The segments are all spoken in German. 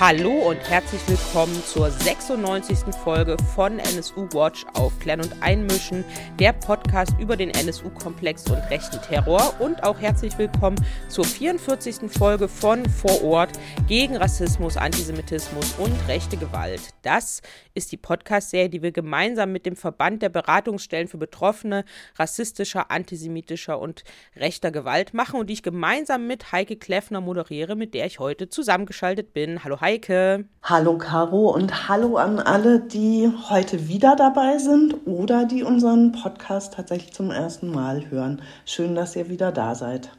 Hallo und herzlich willkommen zur 96. Folge von NSU Watch Aufklären und Einmischen, der Podcast über den NSU-Komplex und rechten Terror. Und auch herzlich willkommen zur 44. Folge von Vor Ort gegen Rassismus, Antisemitismus und rechte Gewalt. Das ist die Podcast-Serie, die wir gemeinsam mit dem Verband der Beratungsstellen für Betroffene rassistischer, antisemitischer und rechter Gewalt machen und die ich gemeinsam mit Heike Kleffner moderiere, mit der ich heute zusammengeschaltet bin. Hallo Heike. Heike. Hallo Caro und hallo an alle, die heute wieder dabei sind oder die unseren Podcast tatsächlich zum ersten Mal hören. Schön, dass ihr wieder da seid.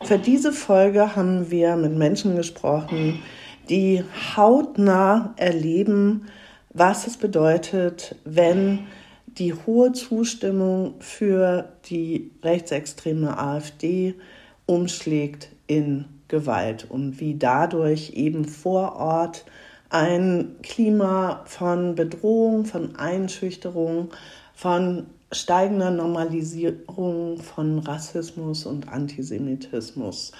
Für diese Folge haben wir mit Menschen gesprochen, die hautnah erleben, was es bedeutet, wenn die hohe Zustimmung für die rechtsextreme AfD umschlägt in Gewalt und wie dadurch eben vor Ort ein Klima von Bedrohung, von Einschüchterung, von steigender Normalisierung von Rassismus und Antisemitismus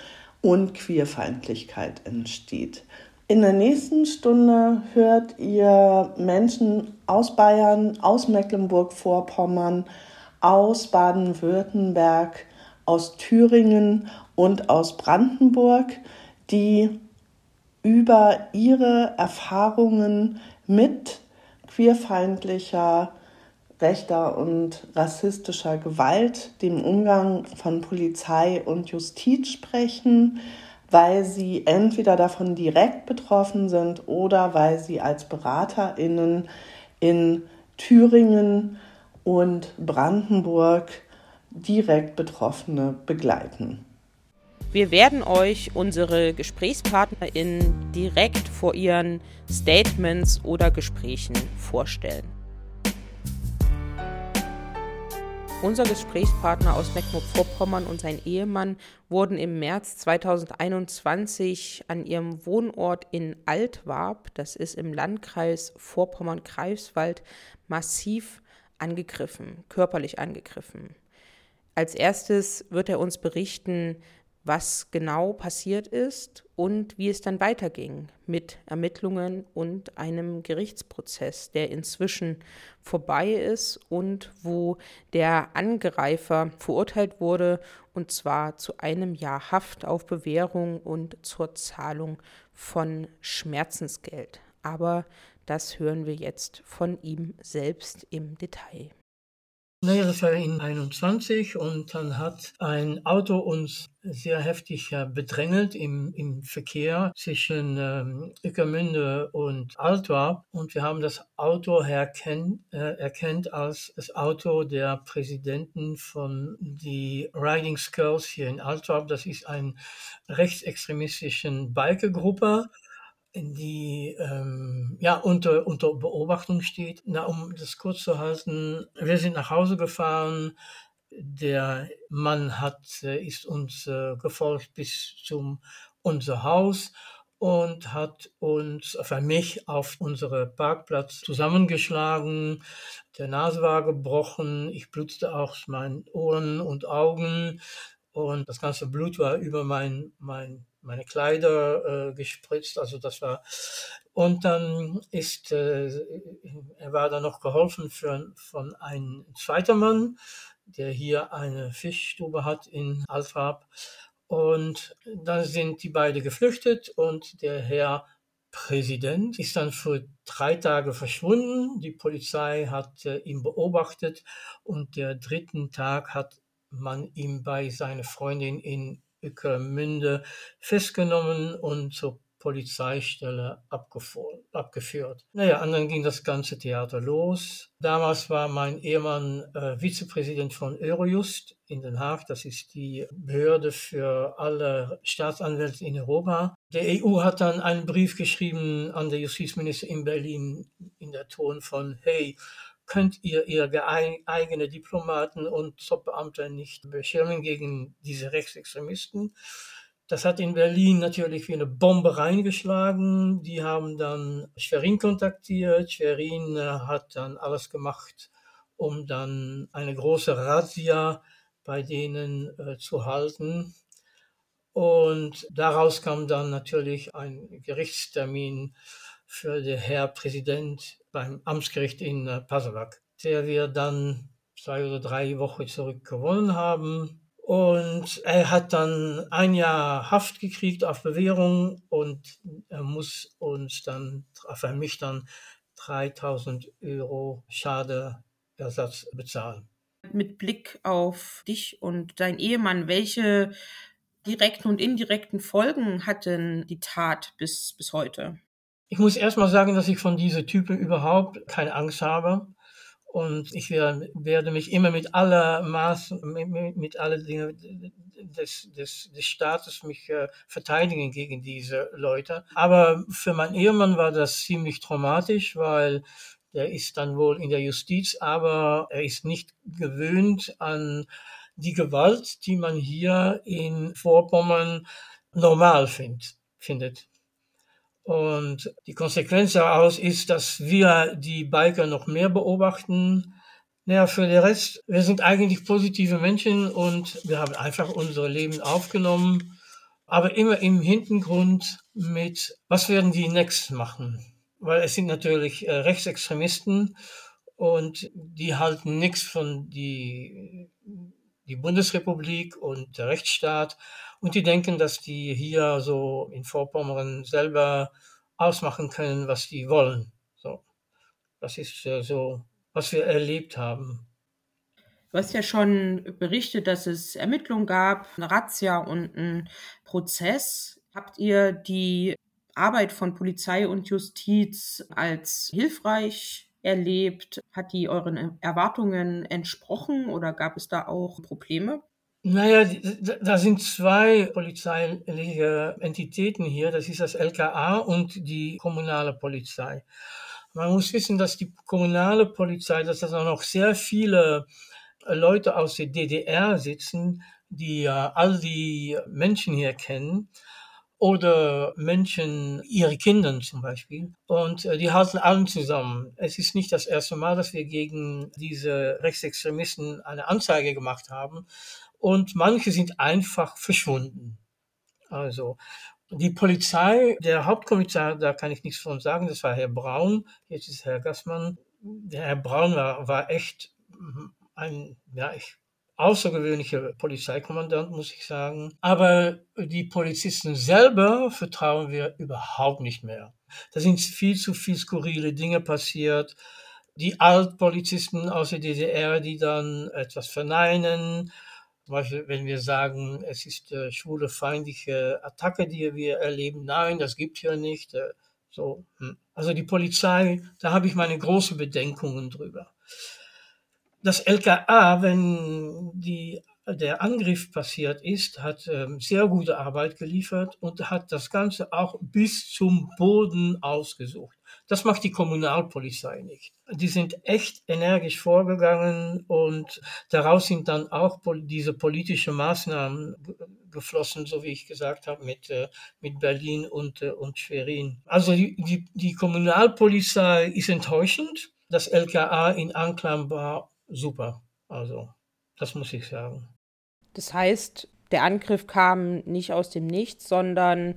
und Queerfeindlichkeit entsteht. In der nächsten Stunde hört ihr Menschen aus Bayern, aus Mecklenburg-Vorpommern, aus Baden-Württemberg, aus Thüringen und aus Brandenburg, die über ihre Erfahrungen mit queerfeindlicher, rechter und rassistischer Gewalt, dem Umgang von Polizei und Justiz sprechen, weil sie entweder davon direkt betroffen sind oder weil sie als Beraterinnen in Thüringen und Brandenburg direkt Betroffene begleiten. Wir werden euch unsere GesprächspartnerInnen direkt vor ihren Statements oder Gesprächen vorstellen. Unser Gesprächspartner aus Mecklenburg-Vorpommern und sein Ehemann wurden im März 2021 an ihrem Wohnort in Altwarp, das ist im Landkreis Vorpommern-Greifswald, massiv angegriffen, körperlich angegriffen. Als erstes wird er uns berichten, was genau passiert ist und wie es dann weiterging mit Ermittlungen und einem Gerichtsprozess, der inzwischen vorbei ist und wo der Angreifer verurteilt wurde und zwar zu einem Jahr Haft auf Bewährung und zur Zahlung von Schmerzensgeld. Aber das hören wir jetzt von ihm selbst im Detail. Naja, das war in 21 und dann hat ein Auto uns sehr heftig bedrängelt im, im Verkehr zwischen ähm, Ickermünde und Altwarp und wir haben das Auto erkennt, äh, erkennt als das Auto der Präsidenten von die Riding Skulls hier in Altwarp. Das ist eine rechtsextremistischen Bikergruppe die ähm, ja, unter, unter Beobachtung steht. Na, um das kurz zu halten, wir sind nach Hause gefahren. Der Mann hat, äh, ist uns äh, gefolgt bis zum unser Haus und hat uns, für mich, auf unserem Parkplatz zusammengeschlagen. Der Nase war gebrochen, ich blutete auch meinen Ohren und Augen und das ganze Blut war über mein, mein meine Kleider äh, gespritzt. Also das war und dann ist äh, er war dann noch geholfen für, von einem zweiten Mann, der hier eine Fischstube hat in Altrab. Und dann sind die beiden geflüchtet und der Herr Präsident ist dann für drei Tage verschwunden. Die Polizei hat äh, ihn beobachtet und der dritten Tag hat man ihn bei seiner Freundin in Ückermünde festgenommen und zur Polizeistelle abgeführt. Naja, und dann ging das ganze Theater los. Damals war mein Ehemann äh, Vizepräsident von Eurojust in Den Haag. Das ist die Behörde für alle Staatsanwälte in Europa. Der EU hat dann einen Brief geschrieben an den Justizminister in Berlin in der Ton von, hey, könnt ihr ihre eigene Diplomaten und Top-Beamte nicht beschirmen gegen diese Rechtsextremisten. Das hat in Berlin natürlich wie eine Bombe reingeschlagen. Die haben dann Schwerin kontaktiert. Schwerin äh, hat dann alles gemacht, um dann eine große Razzia bei denen äh, zu halten. Und daraus kam dann natürlich ein Gerichtstermin für den Herr Präsident beim Amtsgericht in äh, Pasewalk, der wir dann zwei oder drei Wochen zurück gewonnen haben. Und er hat dann ein Jahr Haft gekriegt auf Bewährung und er muss uns dann, für mich dann 3000 Euro Schadeersatz bezahlen. Mit Blick auf dich und dein Ehemann, welche direkten und indirekten Folgen hat denn die Tat bis, bis heute? Ich muss erstmal sagen, dass ich von diesen Typen überhaupt keine Angst habe. Und ich werde, mich immer mit aller Maß, mit, mit aller Dinge des, des, des Staates mich äh, verteidigen gegen diese Leute. Aber für meinen Ehemann war das ziemlich traumatisch, weil der ist dann wohl in der Justiz, aber er ist nicht gewöhnt an die Gewalt, die man hier in Vorpommern normal find, findet. Und die Konsequenz daraus ist, dass wir die Biker noch mehr beobachten. Naja, für den Rest, wir sind eigentlich positive Menschen und wir haben einfach unser Leben aufgenommen, aber immer im Hintergrund mit, was werden die next machen? Weil es sind natürlich äh, Rechtsextremisten und die halten nichts von die, die Bundesrepublik und der Rechtsstaat und die denken, dass die hier so in Vorpommern selber ausmachen können, was die wollen. So, das ist äh, so, was wir erlebt haben. Du hast ja schon berichtet, dass es Ermittlungen gab, eine Razzia und einen Prozess. Habt ihr die Arbeit von Polizei und Justiz als hilfreich erlebt? Hat die euren Erwartungen entsprochen oder gab es da auch Probleme? Naja, da sind zwei polizeiliche Entitäten hier. Das ist das LKA und die kommunale Polizei. Man muss wissen, dass die kommunale Polizei, dass da noch sehr viele Leute aus der DDR sitzen, die all die Menschen hier kennen oder Menschen, ihre Kinder zum Beispiel. Und äh, die halten allen zusammen. Es ist nicht das erste Mal, dass wir gegen diese Rechtsextremisten eine Anzeige gemacht haben und manche sind einfach verschwunden. Also die Polizei, der Hauptkommissar, da kann ich nichts von sagen, das war Herr Braun, jetzt ist Herr Gassmann. Der Herr Braun war, war echt ein, ja, ich, außergewöhnlicher Polizeikommandant, muss ich sagen. Aber die Polizisten selber vertrauen wir überhaupt nicht mehr. Da sind viel zu viel skurrile Dinge passiert. Die Altpolizisten aus der DDR, die dann etwas verneinen, zum Beispiel, wenn wir sagen, es ist äh, schwule feindliche Attacke, die wir erleben, nein, das gibt hier nicht. Äh, so, hm. Also die Polizei, da habe ich meine großen Bedenkungen drüber. Das LKA, wenn die, der Angriff passiert ist, hat ähm, sehr gute Arbeit geliefert und hat das Ganze auch bis zum Boden ausgesucht. Das macht die Kommunalpolizei nicht. Die sind echt energisch vorgegangen und daraus sind dann auch diese politischen Maßnahmen geflossen, so wie ich gesagt habe, mit, äh, mit Berlin und, äh, und Schwerin. Also die, die, die Kommunalpolizei ist enttäuschend. Das LKA in Anklam war super. Also, das muss ich sagen. Das heißt, der Angriff kam nicht aus dem Nichts, sondern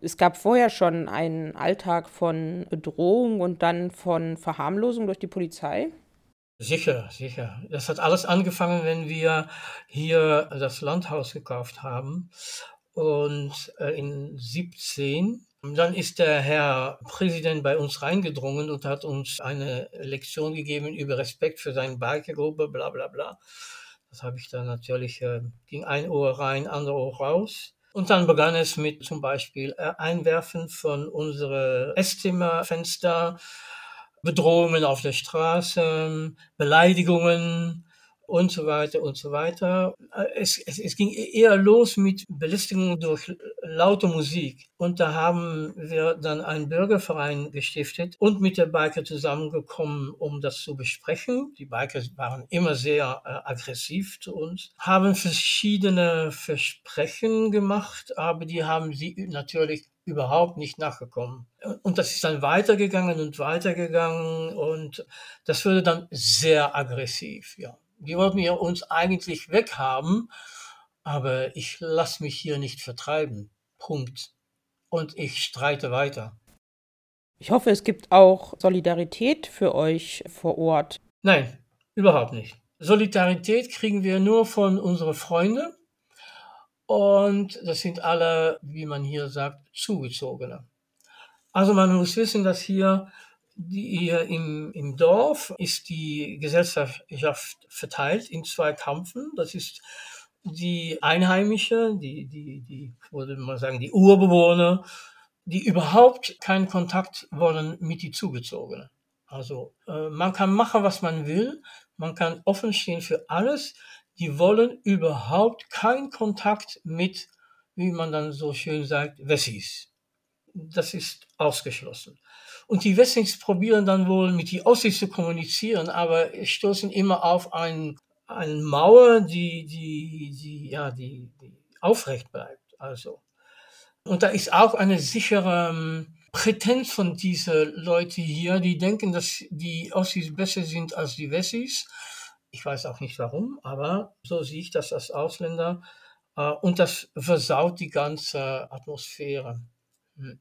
es gab vorher schon einen Alltag von Bedrohung und dann von Verharmlosung durch die Polizei? Sicher, sicher. Das hat alles angefangen, wenn wir hier das Landhaus gekauft haben. Und äh, in 17, dann ist der Herr Präsident bei uns reingedrungen und hat uns eine Lektion gegeben über Respekt für seine Bikergruppe, bla bla bla. Das habe ich dann natürlich, äh, ging ein Ohr rein, andere Ohr raus. Und dann begann es mit zum Beispiel äh, Einwerfen von unsere Esszimmerfenster, Bedrohungen auf der Straße, Beleidigungen, und so weiter und so weiter. Es, es, es ging eher los mit Belästigung durch laute Musik. Und da haben wir dann einen Bürgerverein gestiftet und mit der Biker zusammengekommen, um das zu besprechen. Die Biker waren immer sehr äh, aggressiv zu uns, haben verschiedene Versprechen gemacht, aber die haben sie natürlich überhaupt nicht nachgekommen. Und das ist dann weitergegangen und weitergegangen und das wurde dann sehr aggressiv, ja die wollten ja uns eigentlich weghaben. aber ich lasse mich hier nicht vertreiben. Punkt. Und ich streite weiter. Ich hoffe, es gibt auch Solidarität für euch vor Ort. Nein, überhaupt nicht. Solidarität kriegen wir nur von unseren Freunden. Und das sind alle, wie man hier sagt, Zugezogene. Also man muss wissen, dass hier, die, hier im, im Dorf ist die Gesellschaft verteilt in zwei Kampfen. Das ist die Einheimische, die, die, die, würde man sagen, die Urbewohner, die überhaupt keinen Kontakt wollen mit die Zugezogenen. Also äh, man kann machen, was man will, man kann offen stehen für alles. Die wollen überhaupt keinen Kontakt mit, wie man dann so schön sagt, Wessis. Das ist ausgeschlossen. Und die Wessis probieren dann wohl mit die Ossis zu kommunizieren, aber stoßen immer auf ein, eine Mauer, die, die, die, ja, die, die aufrecht bleibt. Also. Und da ist auch eine sichere ähm, Prätenz von diesen Leuten hier, die denken, dass die Ossis besser sind als die Wessis. Ich weiß auch nicht warum, aber so sehe ich das als Ausländer. Äh, und das versaut die ganze Atmosphäre. Hm.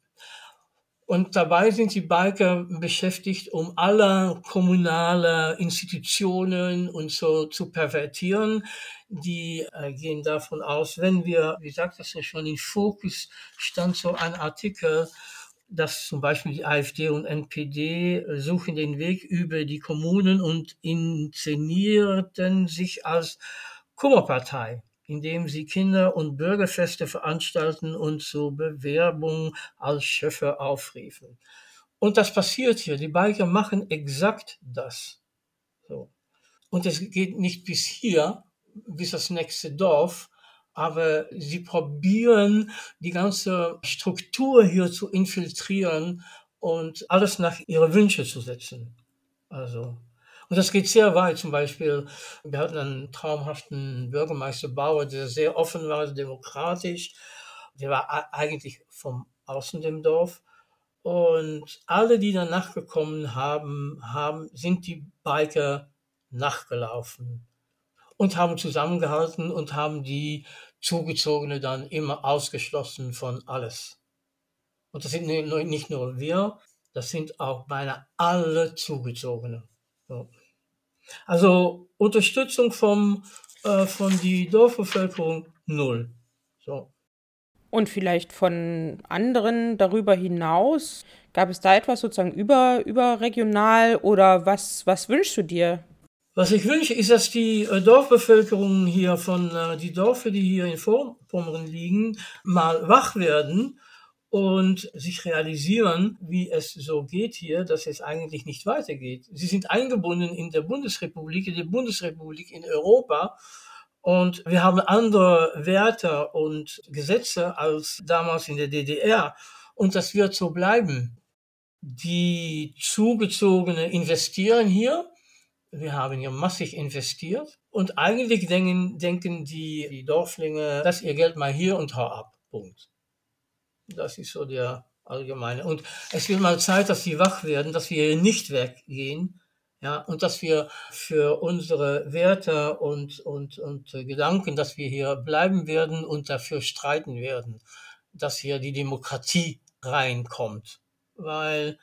Und dabei sind die Biker beschäftigt, um alle kommunale Institutionen und so zu pervertieren. Die äh, gehen davon aus, wenn wir, wie sagt das ja schon, in Fokus stand so ein Artikel, dass zum Beispiel die AfD und NPD suchen den Weg über die Kommunen und inszenierten sich als Kummerpartei indem sie Kinder- und Bürgerfeste veranstalten und zur Bewerbung als Schöffe aufriefen. Und das passiert hier. Die Biker machen exakt das. So. Und es geht nicht bis hier, bis das nächste Dorf, aber sie probieren die ganze Struktur hier zu infiltrieren und alles nach ihre Wünsche zu setzen. Also und das geht sehr weit. Zum Beispiel, wir hatten einen traumhaften Bürgermeister Bauer, der sehr offen war, demokratisch. Der war eigentlich vom Außen dem Dorf. Und alle, die danach gekommen haben, haben, sind die Biker nachgelaufen und haben zusammengehalten und haben die Zugezogene dann immer ausgeschlossen von alles. Und das sind nicht nur wir, das sind auch beinahe alle Zugezogene. So. Also Unterstützung vom, äh, von die Dorfbevölkerung null. So. Und vielleicht von anderen darüber hinaus, gab es da etwas sozusagen über, überregional oder was, was wünschst du dir? Was ich wünsche, ist, dass die äh, Dorfbevölkerung hier von äh, die Dörfer, die hier in Vorpommern liegen, mal wach werden und sich realisieren, wie es so geht hier, dass es eigentlich nicht weitergeht. Sie sind eingebunden in der Bundesrepublik, in der Bundesrepublik in Europa und wir haben andere Werte und Gesetze als damals in der DDR und das wird so bleiben. Die Zugezogene investieren hier. Wir haben hier massig investiert und eigentlich denken, denken die, die Dorflinge, dass ihr Geld mal hier und hau ab. Punkt. Das ist so der allgemeine. Und es wird mal Zeit, dass sie wach werden, dass wir nicht weggehen, ja, und dass wir für unsere Werte und, und, und Gedanken, dass wir hier bleiben werden und dafür streiten werden, dass hier die Demokratie reinkommt. Weil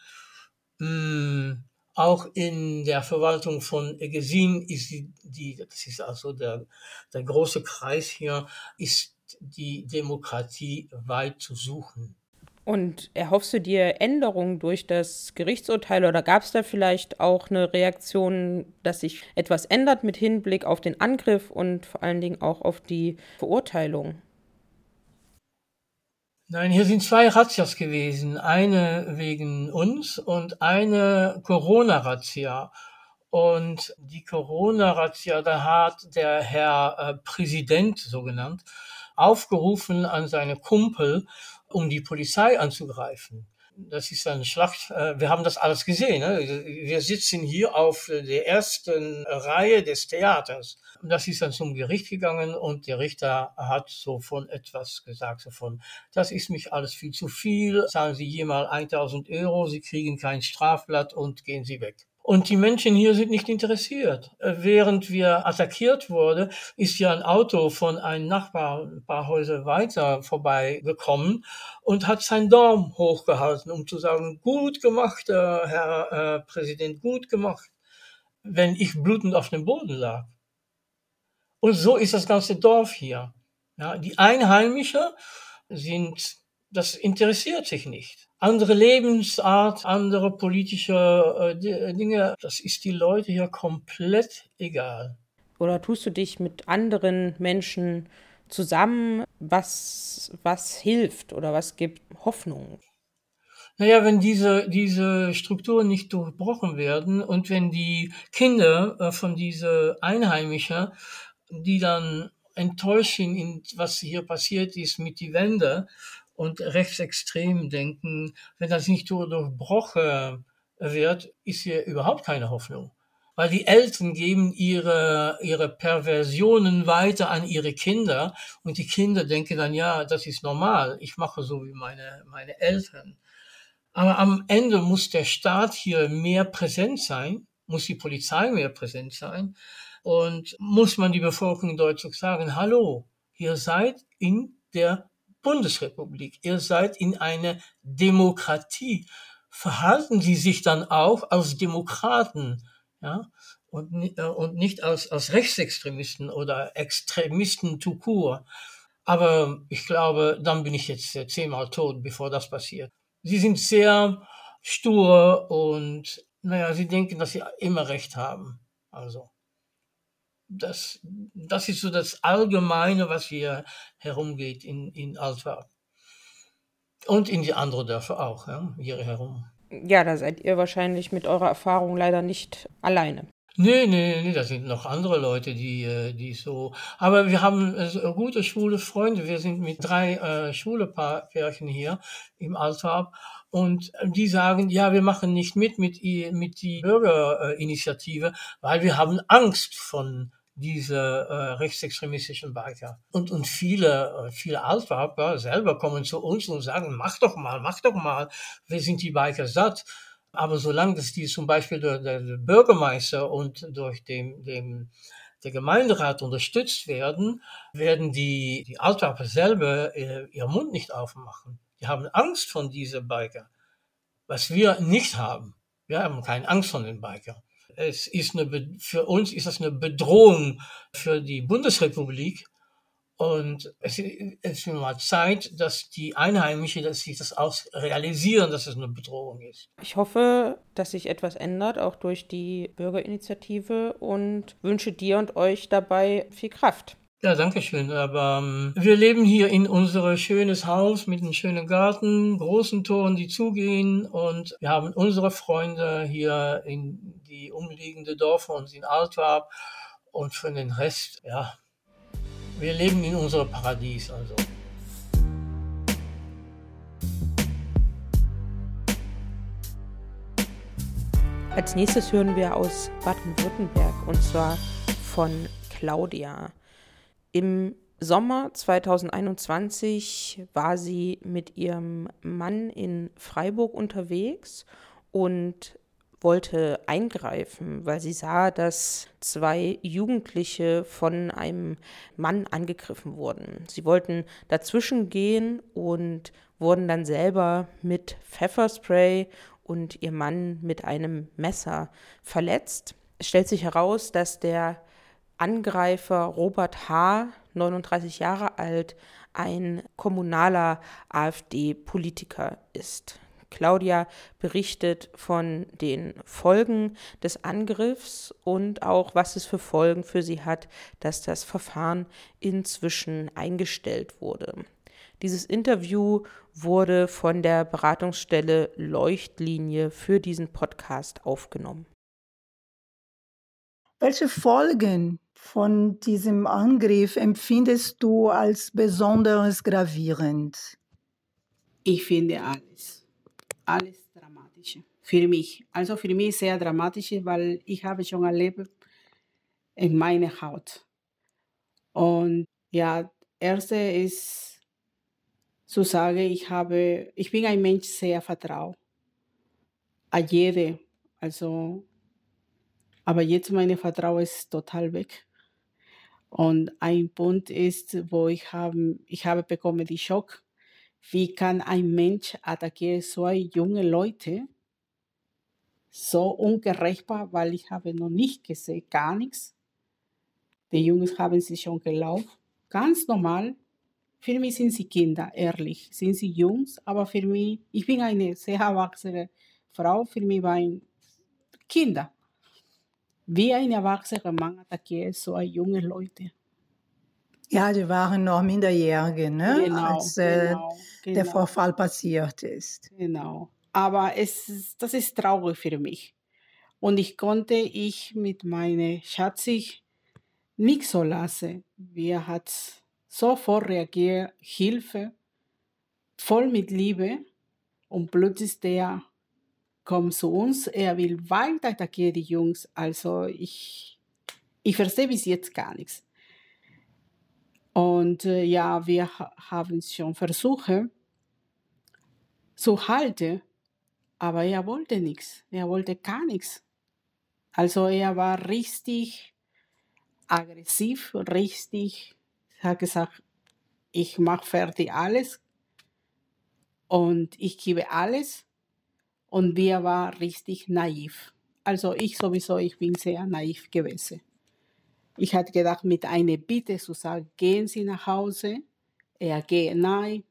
mh, hm, auch in der Verwaltung von Egesin ist die, die, das ist also der, der große Kreis hier, ist die Demokratie weit zu suchen. Und erhoffst du dir Änderungen durch das Gerichtsurteil oder gab es da vielleicht auch eine Reaktion, dass sich etwas ändert mit Hinblick auf den Angriff und vor allen Dingen auch auf die Verurteilung? Nein, hier sind zwei Razzias gewesen. Eine wegen uns und eine Corona-Razzia. Und die Corona-Razzia, da hat der Herr äh, Präsident, so genannt, aufgerufen an seine Kumpel, um die Polizei anzugreifen. Das ist eine Schlacht. Äh, wir haben das alles gesehen. Ne? Wir sitzen hier auf der ersten Reihe des Theaters. Das ist dann zum Gericht gegangen und der Richter hat so von etwas gesagt, so von, das ist mich alles viel zu viel. Zahlen Sie hier mal 1000 Euro, Sie kriegen kein Strafblatt und gehen Sie weg. Und die Menschen hier sind nicht interessiert. Äh, während wir attackiert wurde, ist ja ein Auto von einem Nachbar ein paar Häuser weiter vorbeigekommen und hat seinen Daumen hochgehalten, um zu sagen, gut gemacht, äh, Herr äh, Präsident, gut gemacht, wenn ich blutend auf dem Boden lag. Und so ist das ganze Dorf hier. Ja, die Einheimischen sind, das interessiert sich nicht andere Lebensart, andere politische äh, Dinge, das ist die Leute hier komplett egal. Oder tust du dich mit anderen Menschen zusammen, was, was hilft oder was gibt Hoffnung? Naja, wenn diese, diese Strukturen nicht durchbrochen werden und wenn die Kinder äh, von diese Einheimischen, die dann enttäuscht sind, was hier passiert ist mit die Wände und rechtsextrem denken, wenn das nicht durchbrochen wird, ist hier überhaupt keine Hoffnung. Weil die Eltern geben ihre, ihre Perversionen weiter an ihre Kinder und die Kinder denken dann, ja, das ist normal, ich mache so wie meine, meine Eltern. Aber am Ende muss der Staat hier mehr präsent sein, muss die Polizei mehr präsent sein und muss man die Bevölkerung deutlich sagen, hallo, ihr seid in der Bundesrepublik. Ihr seid in einer Demokratie. Verhalten Sie sich dann auch als Demokraten, ja, und, äh, und nicht als, als Rechtsextremisten oder Extremisten tout court. Aber ich glaube, dann bin ich jetzt zehnmal tot, bevor das passiert. Sie sind sehr stur und, naja, sie denken, dass sie immer recht haben. Also das, das ist so das Allgemeine, was hier herumgeht in, in Altwarp. Und in die anderen Dörfer auch, ja, hier herum. Ja, da seid ihr wahrscheinlich mit eurer Erfahrung leider nicht alleine. Nee, nee, nee, da sind noch andere Leute, die, äh, die so. Aber wir haben äh, gute schwule Freunde. Wir sind mit drei äh, schwule Pärchen hier im Altwarp. Und die sagen, ja, wir machen nicht mit mit, mit die Bürgerinitiative, weil wir haben Angst von diese äh, rechtsextremistischen Biker. Und, und viele, äh, viele Altwarper selber kommen zu uns und sagen, mach doch mal, mach doch mal, wir sind die Biker satt. Aber solange dass die zum Beispiel durch den Bürgermeister und durch den, den, der Gemeinderat unterstützt werden, werden die, die Altwarper selber äh, ihren Mund nicht aufmachen. Die haben Angst von diesen Biker, was wir nicht haben. Wir haben keine Angst von den Bikern es ist eine, für uns ist das eine Bedrohung für die Bundesrepublik. Und es, ist mal Zeit, dass die Einheimischen, dass sich das auch realisieren, dass es eine Bedrohung ist. Ich hoffe, dass sich etwas ändert, auch durch die Bürgerinitiative und wünsche dir und euch dabei viel Kraft. Ja, danke schön. Aber ähm, wir leben hier in unser schönes Haus mit einem schönen Garten, großen Toren, die zugehen und wir haben unsere Freunde hier in die umliegende Dörfer und in Altwarp und für den Rest, ja, wir leben in unserem Paradies also. Als nächstes hören wir aus Baden-Württemberg und zwar von Claudia. Im Sommer 2021 war sie mit ihrem Mann in Freiburg unterwegs und wollte eingreifen, weil sie sah, dass zwei Jugendliche von einem Mann angegriffen wurden. Sie wollten dazwischen gehen und wurden dann selber mit Pfefferspray und ihr Mann mit einem Messer verletzt. Es stellt sich heraus, dass der Angreifer Robert H., 39 Jahre alt, ein kommunaler AfD-Politiker ist. Claudia berichtet von den Folgen des Angriffs und auch, was es für Folgen für sie hat, dass das Verfahren inzwischen eingestellt wurde. Dieses Interview wurde von der Beratungsstelle Leuchtlinie für diesen Podcast aufgenommen. Welche Folgen von diesem Angriff empfindest du als besonders gravierend? Ich finde alles. Alles dramatisch. Für mich. Also für mich sehr dramatisch, weil ich habe schon erlebt in meiner Haut. Und ja, erste ist zu sagen, ich habe, ich bin ein Mensch sehr vertraut. A jede. Also Aber jetzt meine Vertrauen ist total weg. Und ein Punkt ist, wo ich habe, ich habe bekommen die Schock. Wie kann ein Mensch attackieren zwei junge Leute? So ungerechtbar, weil ich habe noch nicht gesehen, gar nichts. Die Jungs haben sich schon gelaufen. Ganz normal. Für mich sind sie Kinder, ehrlich. Sind sie Jungs, aber für mich, ich bin eine sehr erwachsene Frau, für mich waren Kinder. Wie ein erwachsener Mann attackiert so junge Leute. Ja, die waren noch Minderjährige, ne? Genau, als äh, genau, der genau, Vorfall passiert ist. genau. Aber es, ist- das ist traurig für mich. Und ich konnte ich mit meiner Schatzig nicht so lassen. Wir hat sofort reagiert, Hilfe, voll mit Liebe. Und plötzlich der kommt zu uns, er will weiter attackieren, die Jungs. Also ich, ich verstehe bis jetzt gar nichts. Und äh, ja, wir ha- haben schon versucht zu halten, aber er wollte nichts. Er wollte gar nichts. Also er war richtig aggressiv, richtig, hat gesagt, ich mache fertig alles und ich gebe alles. Und wir war richtig naiv. Also ich sowieso, ich bin sehr naiv gewesen. Ich hatte gedacht, mit einer Bitte zu sagen, gehen Sie nach Hause. Er geht, nein,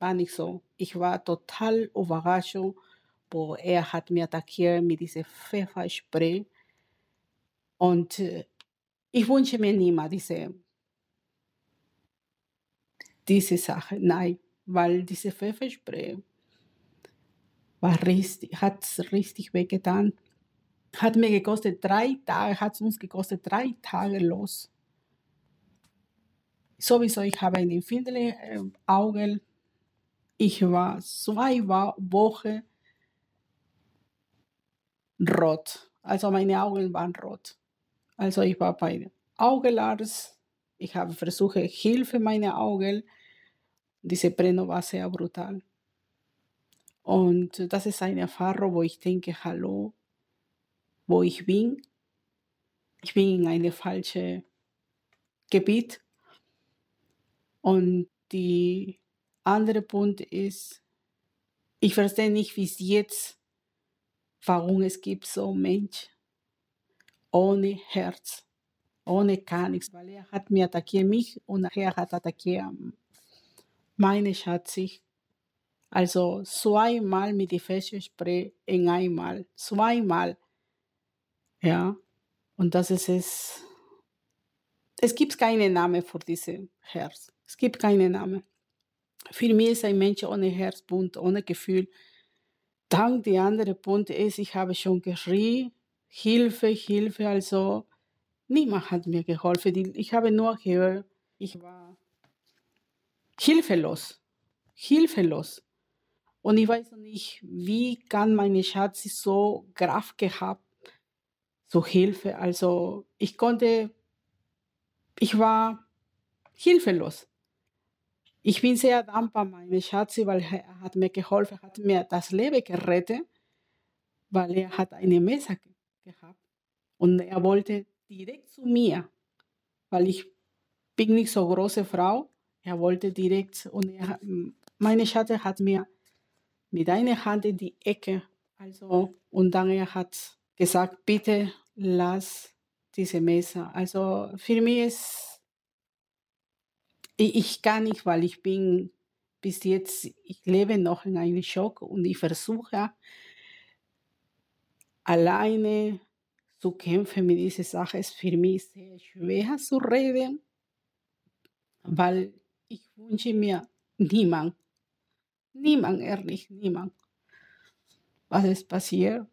war nicht so. Ich war total überrascht, wo er hat mir attackiert mit diesem Pfefferspray. Und äh, ich wünsche mir niemand diese, diese Sache, nein, weil diese Pfefferspray war richtig, hat richtig wehgetan. Hat mir gekostet drei Tage, hat uns gekostet drei Tage los. Sowieso, ich habe ein empfindliches äh, Auge. Ich war zwei Wochen rot. Also meine Augen waren rot. Also ich war bei Augenarzt. Ich habe versucht, Hilfe meine Augen. Diese Brennung war sehr brutal. Und das ist eine Erfahrung, wo ich denke, hallo, wo ich bin. Ich bin in einem falschen Gebiet. Und die andere Punkt ist, ich verstehe nicht, wie es jetzt, warum es gibt so Mensch ohne Herz, ohne gar nichts, weil er hat mir attackiert mich und er hat attackiert meine Schatzig. Also zweimal mit dem Festspray in einmal, zweimal. Ja, und das ist es. Es gibt keinen Namen für dieses Herz. Es gibt keinen Namen. Für mich ist ein Mensch ohne Herzbund, ohne Gefühl. Dann die andere Punkt ist, ich habe schon geschrien, Hilfe, Hilfe. Also niemand hat mir geholfen. Die- Ich habe nur gehört, ich war hilflos, hilflos. Und ich weiß nicht, wie kann meine Schatz so Kraft gehabt zur Hilfe. Also ich konnte, ich war hilflos. Ich bin sehr dankbar, meine Schatzi, weil er hat mir geholfen, hat mir das Leben gerettet, weil er hat eine Messer ge- gehabt und er wollte direkt zu mir, weil ich bin nicht so große Frau. Er wollte direkt und er, meine Schatzi hat mir mit einer Hand in die Ecke, also und dann er hat gesagt, bitte lass diese Messer. Also für mich ist ich, ich kann nicht, weil ich bin bis jetzt, ich lebe noch in einem Schock und ich versuche alleine zu kämpfen mit dieser Sache. ist für mich sehr schwer zu reden, weil ich wünsche mir niemand, niemand, ehrlich, niemand, was ist passiert.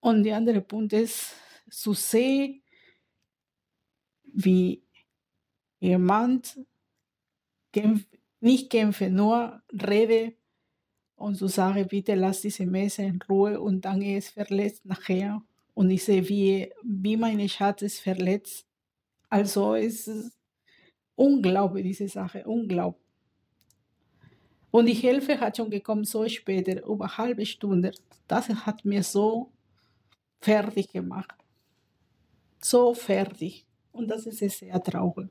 Und der andere Punkt ist, zu sehen, wie jemand kämpf, nicht kämpfe, nur rede und so sage, bitte lass diese Messer in Ruhe und dann ist verletzt nachher. Und ich sehe, wie, wie meine Schatz ist verletzt. Also es ist unglaublich, diese Sache, unglaublich. Und die Hilfe hat schon gekommen, so später, über eine halbe Stunde. Das hat mir so fertig gemacht. So fertig. Und das ist sehr traurig.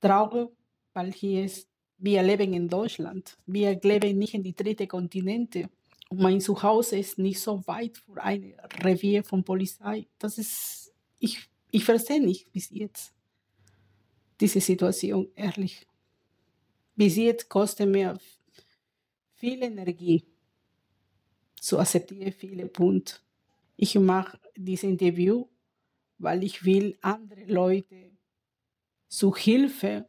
Traurig, weil hier ist, wir leben in Deutschland. Wir leben nicht in die dritte Kontinente. Und mein Zuhause ist nicht so weit für ein Revier von Polizei. Das ist, ich, ich verstehe nicht bis jetzt diese Situation, ehrlich. Bis jetzt kostet mir viel Energie zu akzeptieren, viele Punkte. Ich mache dieses Interview, weil ich will andere Leute zu Hilfe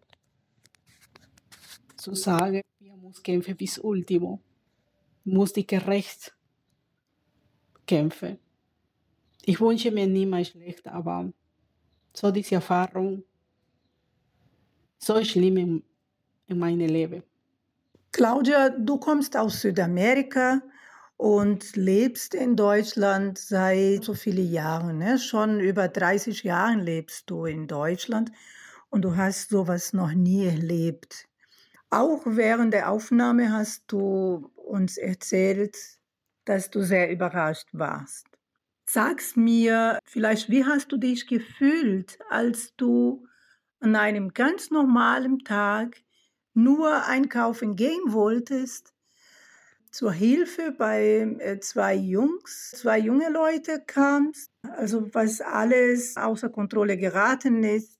zu sagen, wir müssen kämpfen bis Ultimo. Muss die gerecht kämpfen. Ich wünsche mir niemals schlecht, aber so diese Erfahrung, so schlimm in, in meinem Leben. Claudia, du kommst aus Südamerika und lebst in Deutschland seit so vielen Jahren. Ne? Schon über 30 Jahren lebst du in Deutschland und du hast sowas noch nie erlebt. Auch während der Aufnahme hast du uns erzählt, dass du sehr überrascht warst. Sag's mir vielleicht, wie hast du dich gefühlt, als du an einem ganz normalen Tag nur einkaufen gehen wolltest, zur Hilfe bei äh, zwei Jungs, zwei junge Leute kamst, also was alles außer Kontrolle geraten ist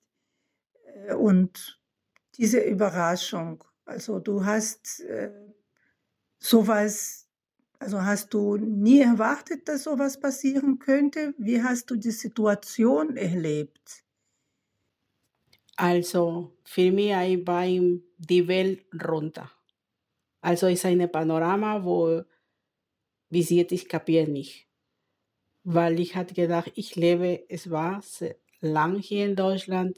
äh, und diese Überraschung. Also du hast äh, sowas, also hast du nie erwartet, dass sowas passieren könnte? Wie hast du die Situation erlebt? Also für mich war die Welt runter. Also ist ein Panorama, wo bis jetzt ich kapiere nicht. Weil ich hatte gedacht, ich lebe, es war lang hier in Deutschland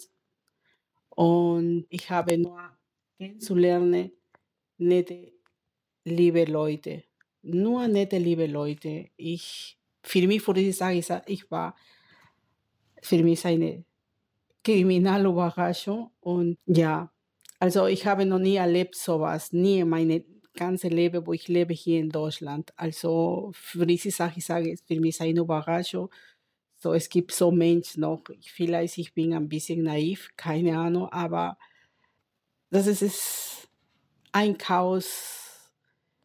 und ich habe nur kennenzulernen, nette, liebe Leute. Nur nette, liebe Leute. Ich, für mich würde ich sagen, ich war für mich eine Kriminalüberraschung. Und ja, also ich habe noch nie erlebt sowas, nie in meinem ganzen Leben, wo ich lebe hier in Deutschland. Also für diese Sache, ich sage, für mich ist eine Überraschung. So, es gibt so Menschen noch, vielleicht ich bin ein bisschen naiv, keine Ahnung, aber das ist ein Chaos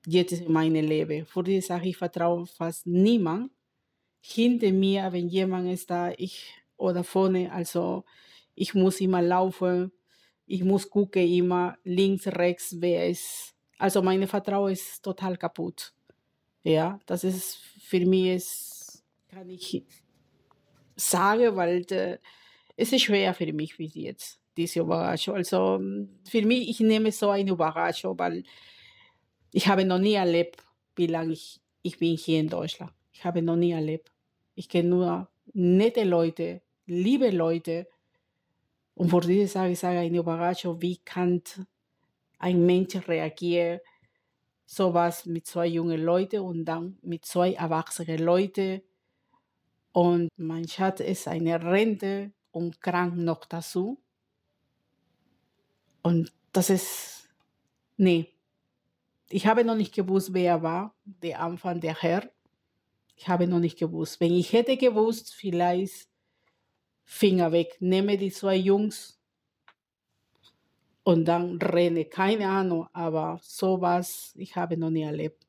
jetzt in meinem Leben. Für diese Sache, ich vertraue fast niemand. Hinter mir, wenn jemand ist da, ich oder vorne, also ich muss immer laufen, ich muss gucken immer links, rechts, wer ist. Also meine Vertrauen ist total kaputt. Ja, das ist für mich, ist, kann ich sagen, weil äh, es ist schwer für mich bis jetzt, diese Überraschung. Also für mich, ich nehme so eine Überraschung, weil ich habe noch nie erlebt, wie lange ich, ich bin hier in Deutschland. Ich habe noch nie erlebt. Ich kenne nur nette Leute, liebe Leute, und vor diese sage ich sage eine Überraschung, wie kann ein Mensch reagieren, sowas mit zwei jungen Leuten und dann mit zwei erwachsenen Leuten. Und mein Schatz ist eine Rente und krank noch dazu. Und das ist, nee. Ich habe noch nicht gewusst, wer war, der Anfang der Herr. Ich habe noch nicht gewusst. Wenn ich hätte gewusst, vielleicht Finger weg, nehme die zwei Jungs und dann renne. Keine Ahnung, aber sowas, ich habe noch nie erlebt.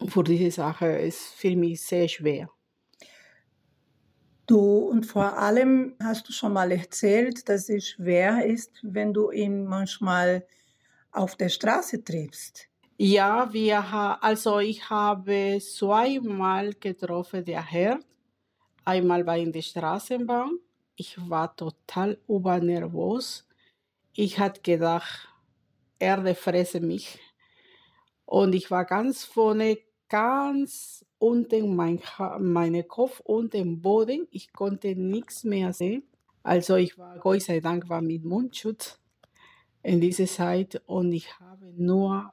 Und für diese Sache ist für mich sehr schwer. Du und vor allem hast du schon mal erzählt, dass es schwer ist, wenn du ihn manchmal auf der Straße triffst. Ja, wir also ich habe zweimal getroffen der Herr Einmal war in der Straßenbahn. Ich war total übernervös. Ich hatte gedacht, Erde fresse mich. Und ich war ganz vorne, ganz unten, mein, meine Kopf unten im Boden. Ich konnte nichts mehr sehen. Also ich war, Gott sei Dank, war mit Mundschutz in dieser Zeit und ich habe nur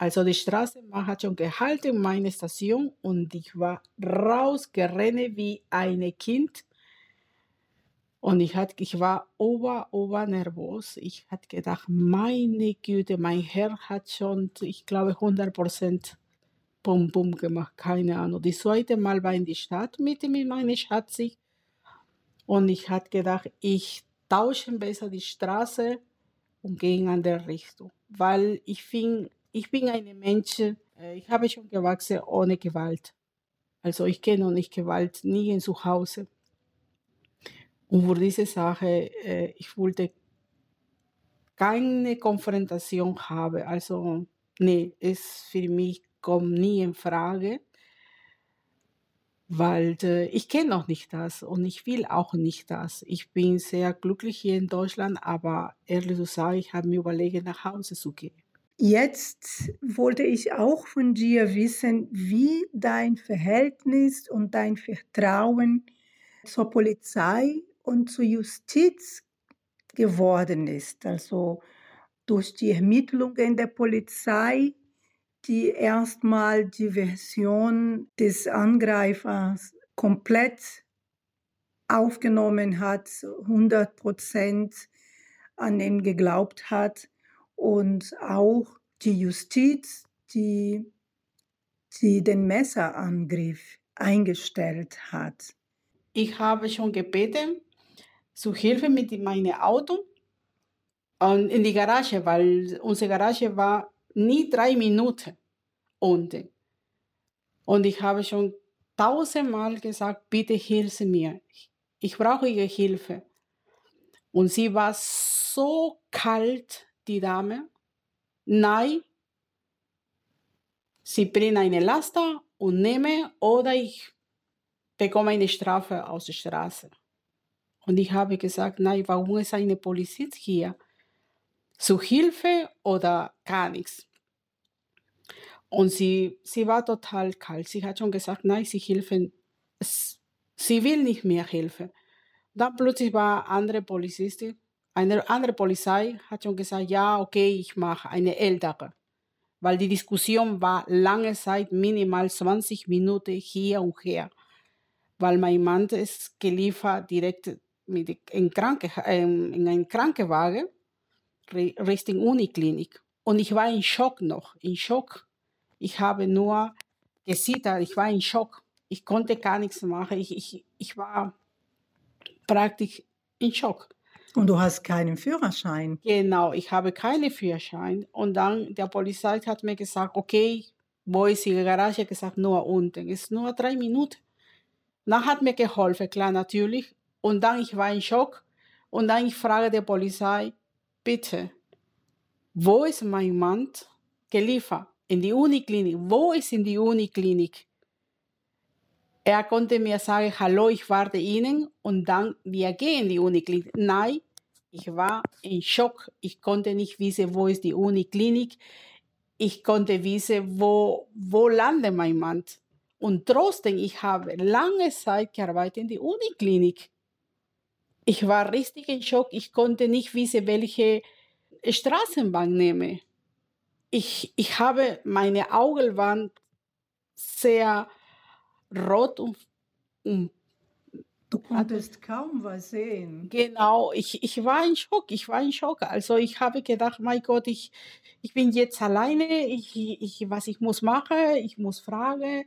also die Straßenbahn hat schon gehalten, meine Station, und ich war rausgerannt wie ein Kind. Und ich, hat, ich war ober, ober nervös. Ich hatte gedacht, meine Güte, mein Herr hat schon, ich glaube, 100 Prozent Bum Bum gemacht, keine Ahnung. Das zweite Mal war in die Stadt mit, mit meiner Schatzi. Und ich hatte gedacht, ich tausche besser die Straße und gehe in eine andere Richtung. Weil ich, fing, ich bin ein Mensch, äh, ich habe schon gewachsen ohne Gewalt. Also ich kenne noch nicht Gewalt, nie in zu Hause. Und für diese Sache, äh, ich wollte keine Konfrontation haben. Also, nee, es für mich kommt nie in Frage, weil äh, ich kenne noch nicht das und ich will auch nicht das. Ich bin sehr glücklich hier in Deutschland, aber ehrlich zu sagen, ich habe mir überlegt, nach Hause zu gehen. Jetzt wollte ich auch von dir wissen, wie dein Verhältnis und dein Vertrauen zur Polizei und zur Justiz geworden ist. Also durch die Ermittlungen der Polizei, die erstmal die Version des Angreifers komplett aufgenommen hat, 100 Prozent an ihn geglaubt hat und auch die Justiz, die, die den Messerangriff eingestellt hat. Ich habe schon gebeten, zu Hilfe mit meinem Auto und in die Garage, weil unsere Garage war nie drei Minuten unten. Und ich habe schon tausendmal gesagt, bitte hilf mir. Ich brauche Ihre Hilfe. Und sie war so kalt, die Dame. Nein, sie bringt eine Laster und nehme oder ich bekomme eine Strafe aus der Straße. Und ich habe gesagt, nein, warum ist eine Polizist hier? Zu Hilfe oder gar nichts? Und sie, sie war total kalt. Sie hat schon gesagt, nein, sie helfen. Sie will nicht mehr helfen. Dann plötzlich war andere Polizistin, eine andere Polizei hat schon gesagt, ja, okay, ich mache eine ältere. Weil die Diskussion war lange Zeit, minimal 20 Minuten hier und her. Weil mein Mann ist geliefert direkt mit in, Kranke, ähm, in einen Krankenwagen Richtung Uniklinik. Und ich war in Schock noch, in Schock. Ich habe nur gesittert, ich war in Schock. Ich konnte gar nichts machen. Ich, ich, ich war praktisch in Schock. Und du hast keinen Führerschein? Genau, ich habe keinen Führerschein. Und dann der Polizei hat mir gesagt, okay, wo ist die Garage? Ich gesagt, nur unten. Es ist nur drei Minuten. Dann hat mir geholfen, klar, natürlich. Und dann ich war in Schock. Und dann ich frage der Polizei, bitte, wo ist mein Mann geliefert? In die Uniklinik. Wo ist in die Uniklinik? Er konnte mir sagen, hallo, ich warte Ihnen und dann wir gehen die Uniklinik. Nein, ich war in Schock. Ich konnte nicht wissen, wo ist die Uniklinik. Ich konnte wissen, wo, wo landet mein Mann. Und trotzdem, ich habe lange Zeit gearbeitet in die Uniklinik. Ich war richtig in Schock. Ich konnte nicht wissen, welche Straßenbahn nehme. Ich, ich habe meine Augen waren sehr rot und, und Du konntest kaum was sehen. Genau, ich, ich war in Schock, ich war in Schock. Also ich habe gedacht, mein Gott, ich, ich bin jetzt alleine, ich, ich, was ich muss machen, ich muss fragen.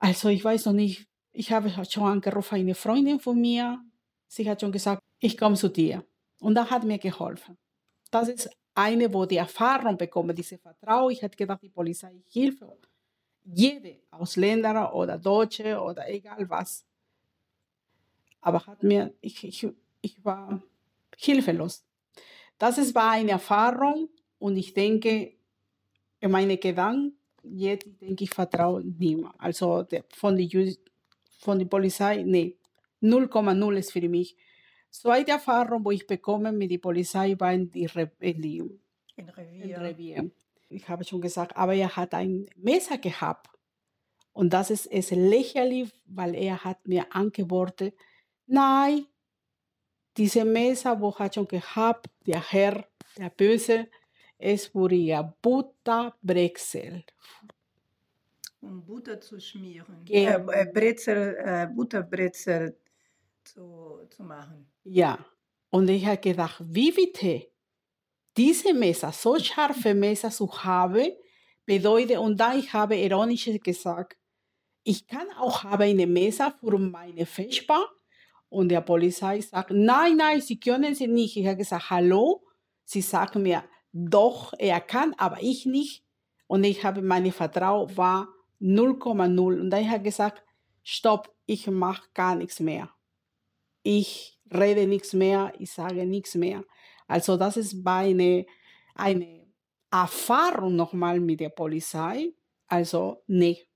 Also ich weiß noch nicht, ich habe schon angerufen, eine Freundin von mir, Sie hat schon gesagt, ich komme zu dir. Und da hat mir geholfen. Das ist eine, wo die Erfahrung bekomme, diese Vertrauen. Ich hätte gedacht, die Polizei hilft jede Ausländer oder Deutsche oder egal was. Aber hat mir, ich, ich, ich war hilflos. Das ist, war eine Erfahrung und ich denke, in meine Gedanken, jetzt denke ich, vertraue niemand. Also der, von der von der Polizei, nee, 0,0 ist für mich. Zweite Erfahrung, wo ich bekomme mit der Polizei, war in, die Re in, die, in Revier. Revier. Ich habe schon gesagt, aber er hat ein Messer gehabt. Und das ist, ist lächerlich, weil er hat mir angeboten, nein, diese Messer, wo hat schon gehabt, der Herr, der Böse, es für ihr Butterbrexel um Butter zu schmieren. Ja. Äh, Brezel, äh, Butterbrezel zu, zu machen. Ja, und ich habe gedacht, wie bitte diese Messer, so scharfe Messer zu haben, bedeutet, und da ich habe ironisch gesagt, ich kann auch habe eine Messer für meine Vespa und der Polizei sagt, nein, nein, Sie können sie nicht. Ich habe gesagt, hallo, Sie sagen mir, doch, er kann, aber ich nicht. Und ich habe meine Vertrauen war 0,0. Und dann habe ich gesagt, stopp, ich mache gar nichts mehr. Ich rede nichts mehr, ich sage nichts mehr. Also das ist eine, eine Erfahrung nochmal mit der Polizei. Also nee,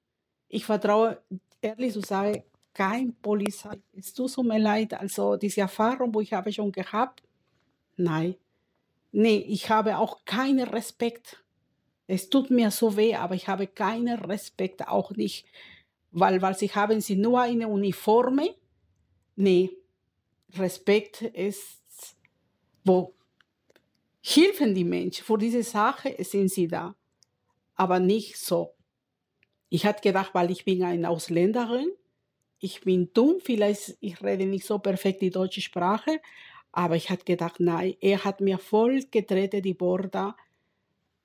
ich vertraue ehrlich zu sagen, kein Polizei. Es tut mir leid. Also diese Erfahrung, wo ich habe schon gehabt, nein. Nee, ich habe auch keinen Respekt. Es tut mir so weh, aber ich habe keinen Respekt, auch nicht, weil, weil sie haben sie nur eine Uniforme. Nee, Respekt ist, wo helfen die Menschen. Für diese Sache sind sie da, aber nicht so. Ich hatte gedacht, weil ich bin eine Ausländerin, ich bin dumm, vielleicht ich rede nicht so perfekt die deutsche Sprache, aber ich hatte gedacht, nein, er hat mir voll getreten die Borda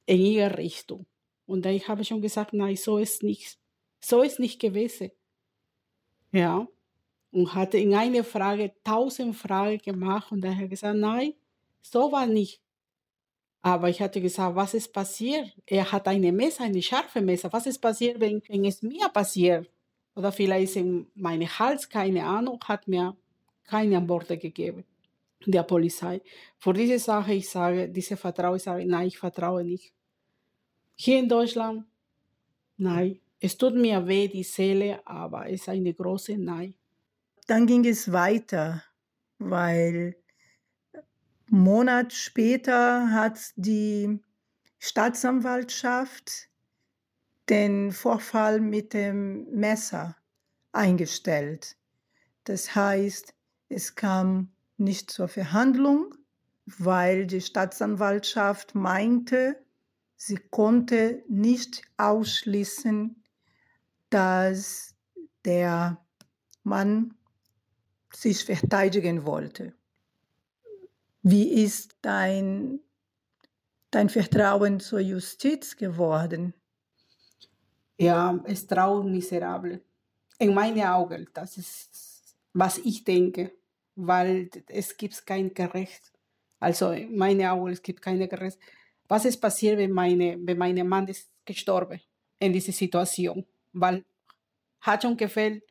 in ihre Richtung. Und habe ich schon gesagt, nein, so ist nicht, so ist nicht gewesen. Ja. Und hatte in einer Frage tausend Fragen gemacht und dann hat er gesagt, nein, so war nicht. Aber ich hatte gesagt, was ist passiert? Er hat eine Messer, eine scharfe Messer. Was ist passiert, wenn, wenn es mir passiert? Oder vielleicht in meinem Hals, keine Ahnung, hat mir keine Antworten gegeben, der Polizei. Vor dieser Sache, ich sage, diese Vertrauen, ich sage, nein, ich vertraue nicht. Hier in Deutschland, nein. Es tut mir weh, die Seele, aber es ist eine große Nein. Dann ging es weiter, weil Monat später hat die Staatsanwaltschaft den Vorfall mit dem Messer eingestellt. Das heißt, es kam nicht zur Verhandlung, weil die Staatsanwaltschaft meinte, sie konnte nicht ausschließen, dass der Mann sich verteidigen wollte. Wie ist dein, dein Vertrauen zur Justiz geworden? Ja, es traut miserabel. In meinen Augen, das ist, was ich denke, weil es gibt kein Gerecht. Also in meinen Augen, es gibt keine Gerecht. Was ist passiert, wenn, meine, wenn mein Mann ist gestorben in dieser Situation? Weil hat schon gefällt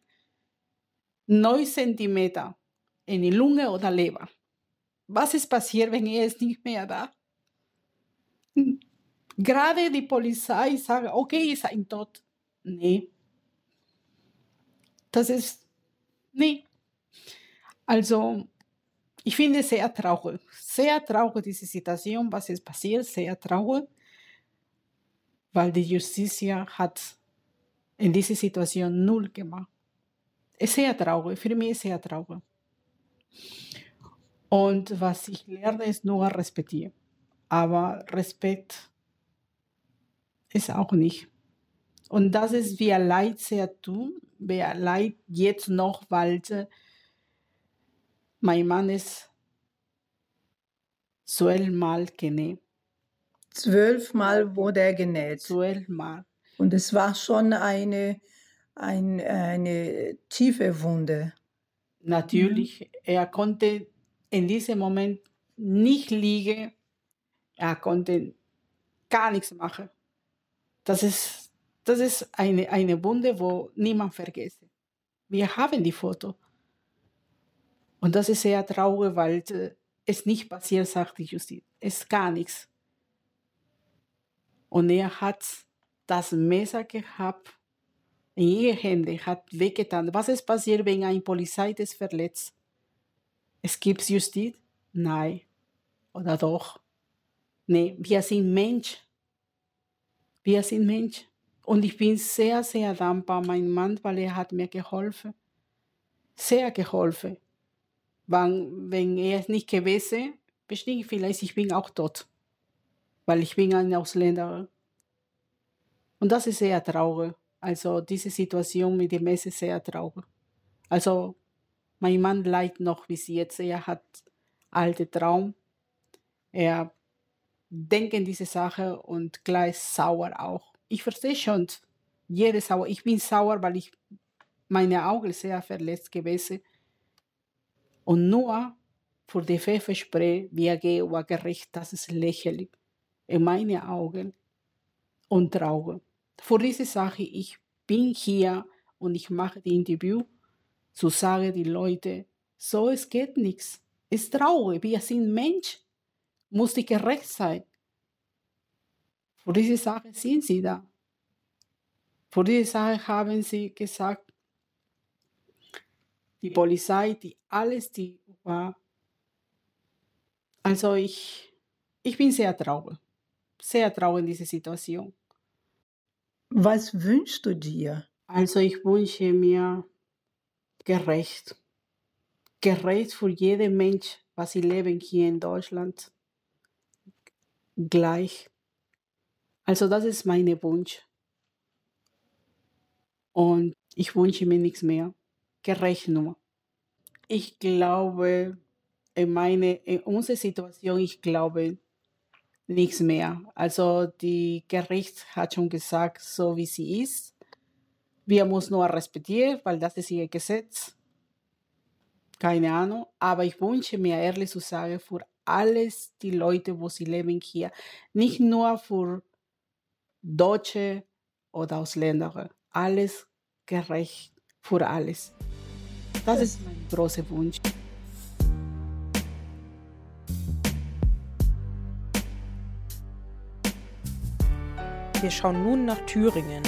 9 Zentimeter in die Lunge oder Leber. Was ist passiert, wenn er ist nicht mehr da? Gerade die Polizei sagt, okay, ist ein Tod. Nee. Das ist, nee. Also, ich finde es sehr traurig. Sehr traurig, diese Situation, was ist passiert, sehr traurig. Weil die Justiz hat in dieser Situation null gemacht. Es ist sehr traurig, für mich ist sehr traurig. Und was ich lerne, ist nur respektieren. Aber Respekt ist auch nicht. Und das ist, wie leid sehr tun, wie leid jetzt noch, weil mein Mann ist zwölfmal genäht. Zwölfmal wurde er genäht. Zwölfmal. Und es war schon eine, ein, eine tiefe Wunde. Natürlich, mhm. er konnte in diesem Moment nicht liegen. Er konnte gar nichts machen. Das ist, das ist eine, eine Wunde, wo niemand vergisst. Wir haben die Foto. Und das ist sehr traurig, weil äh, es nicht passiert, sagt die Justiz. Es ist gar nichts. Und er hat das Messer gehabt in ihre Hände, hat weggetan. Was ist passiert, wenn ein Polizei das verletzt? Es gibt Justiz? Nein. Oder doch? Nee, wir sind Mensch. Wir sind Mensch. Und ich bin sehr, sehr dankbar, mein Mann, weil er hat mir geholfen. Sehr geholfen. Wenn, wenn er es nicht gewesen, bestimmt vielleicht ich bin auch tot. Weil ich bin ein Ausländer. Und das ist sehr traurig. Also diese Situation mit dem Messe ist sehr traurig. Also mein Mann leidet noch bis jetzt. Er hat alte Traum. Er denkt in diese Sache und gleich sauer auch. ich verstehe schon, jede sauer. Ich bin sauer, weil ich meine Augen sehr verletzt gewesen. Und nur für die Pfefferspray, wie er geht, war gerecht, das ist lächerlich. In meine Augen und Trauer. Für diese Sache, ich bin hier und ich mache die Interview, zu sagen die Leute, so es geht nichts. Es traurig, wir sind Mensch, muss die gerecht sein. Für diese Sache sind sie da. Für diese Sache haben sie gesagt, die Polizei, die alles, die war. Also ich, ich bin sehr traurig, sehr traurig in dieser Situation. Was wünschst du dir? Also ich wünsche mir gerecht, gerecht für jeden Mensch, was sie leben hier in Deutschland, gleich. Also das ist mein Wunsch. Und ich wünsche mir nichts mehr. Gerecht nur. Ich glaube, in, meine, in unserer Situation, ich glaube nichts mehr. Also die Gericht hat schon gesagt, so wie sie ist. Wir müssen nur respektieren, weil das ist ihr Gesetz. Keine Ahnung. Aber ich wünsche mir ehrlich zu sagen, für alles die Leute, wo sie leben hier, nicht nur für Deutsche oder Ausländer, alles gerecht für alles. Das ist mein großer Wunsch. Wir schauen nun nach Thüringen.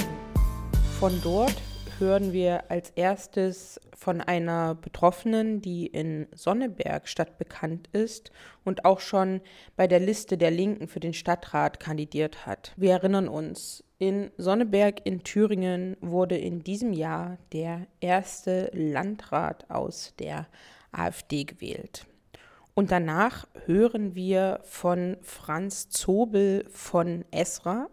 Von dort hören wir als erstes von einer Betroffenen, die in Sonneberg stadtbekannt ist und auch schon bei der Liste der Linken für den Stadtrat kandidiert hat. Wir erinnern uns, in Sonneberg in Thüringen wurde in diesem Jahr der erste Landrat aus der AfD gewählt. Und danach hören wir von Franz Zobel von Esra,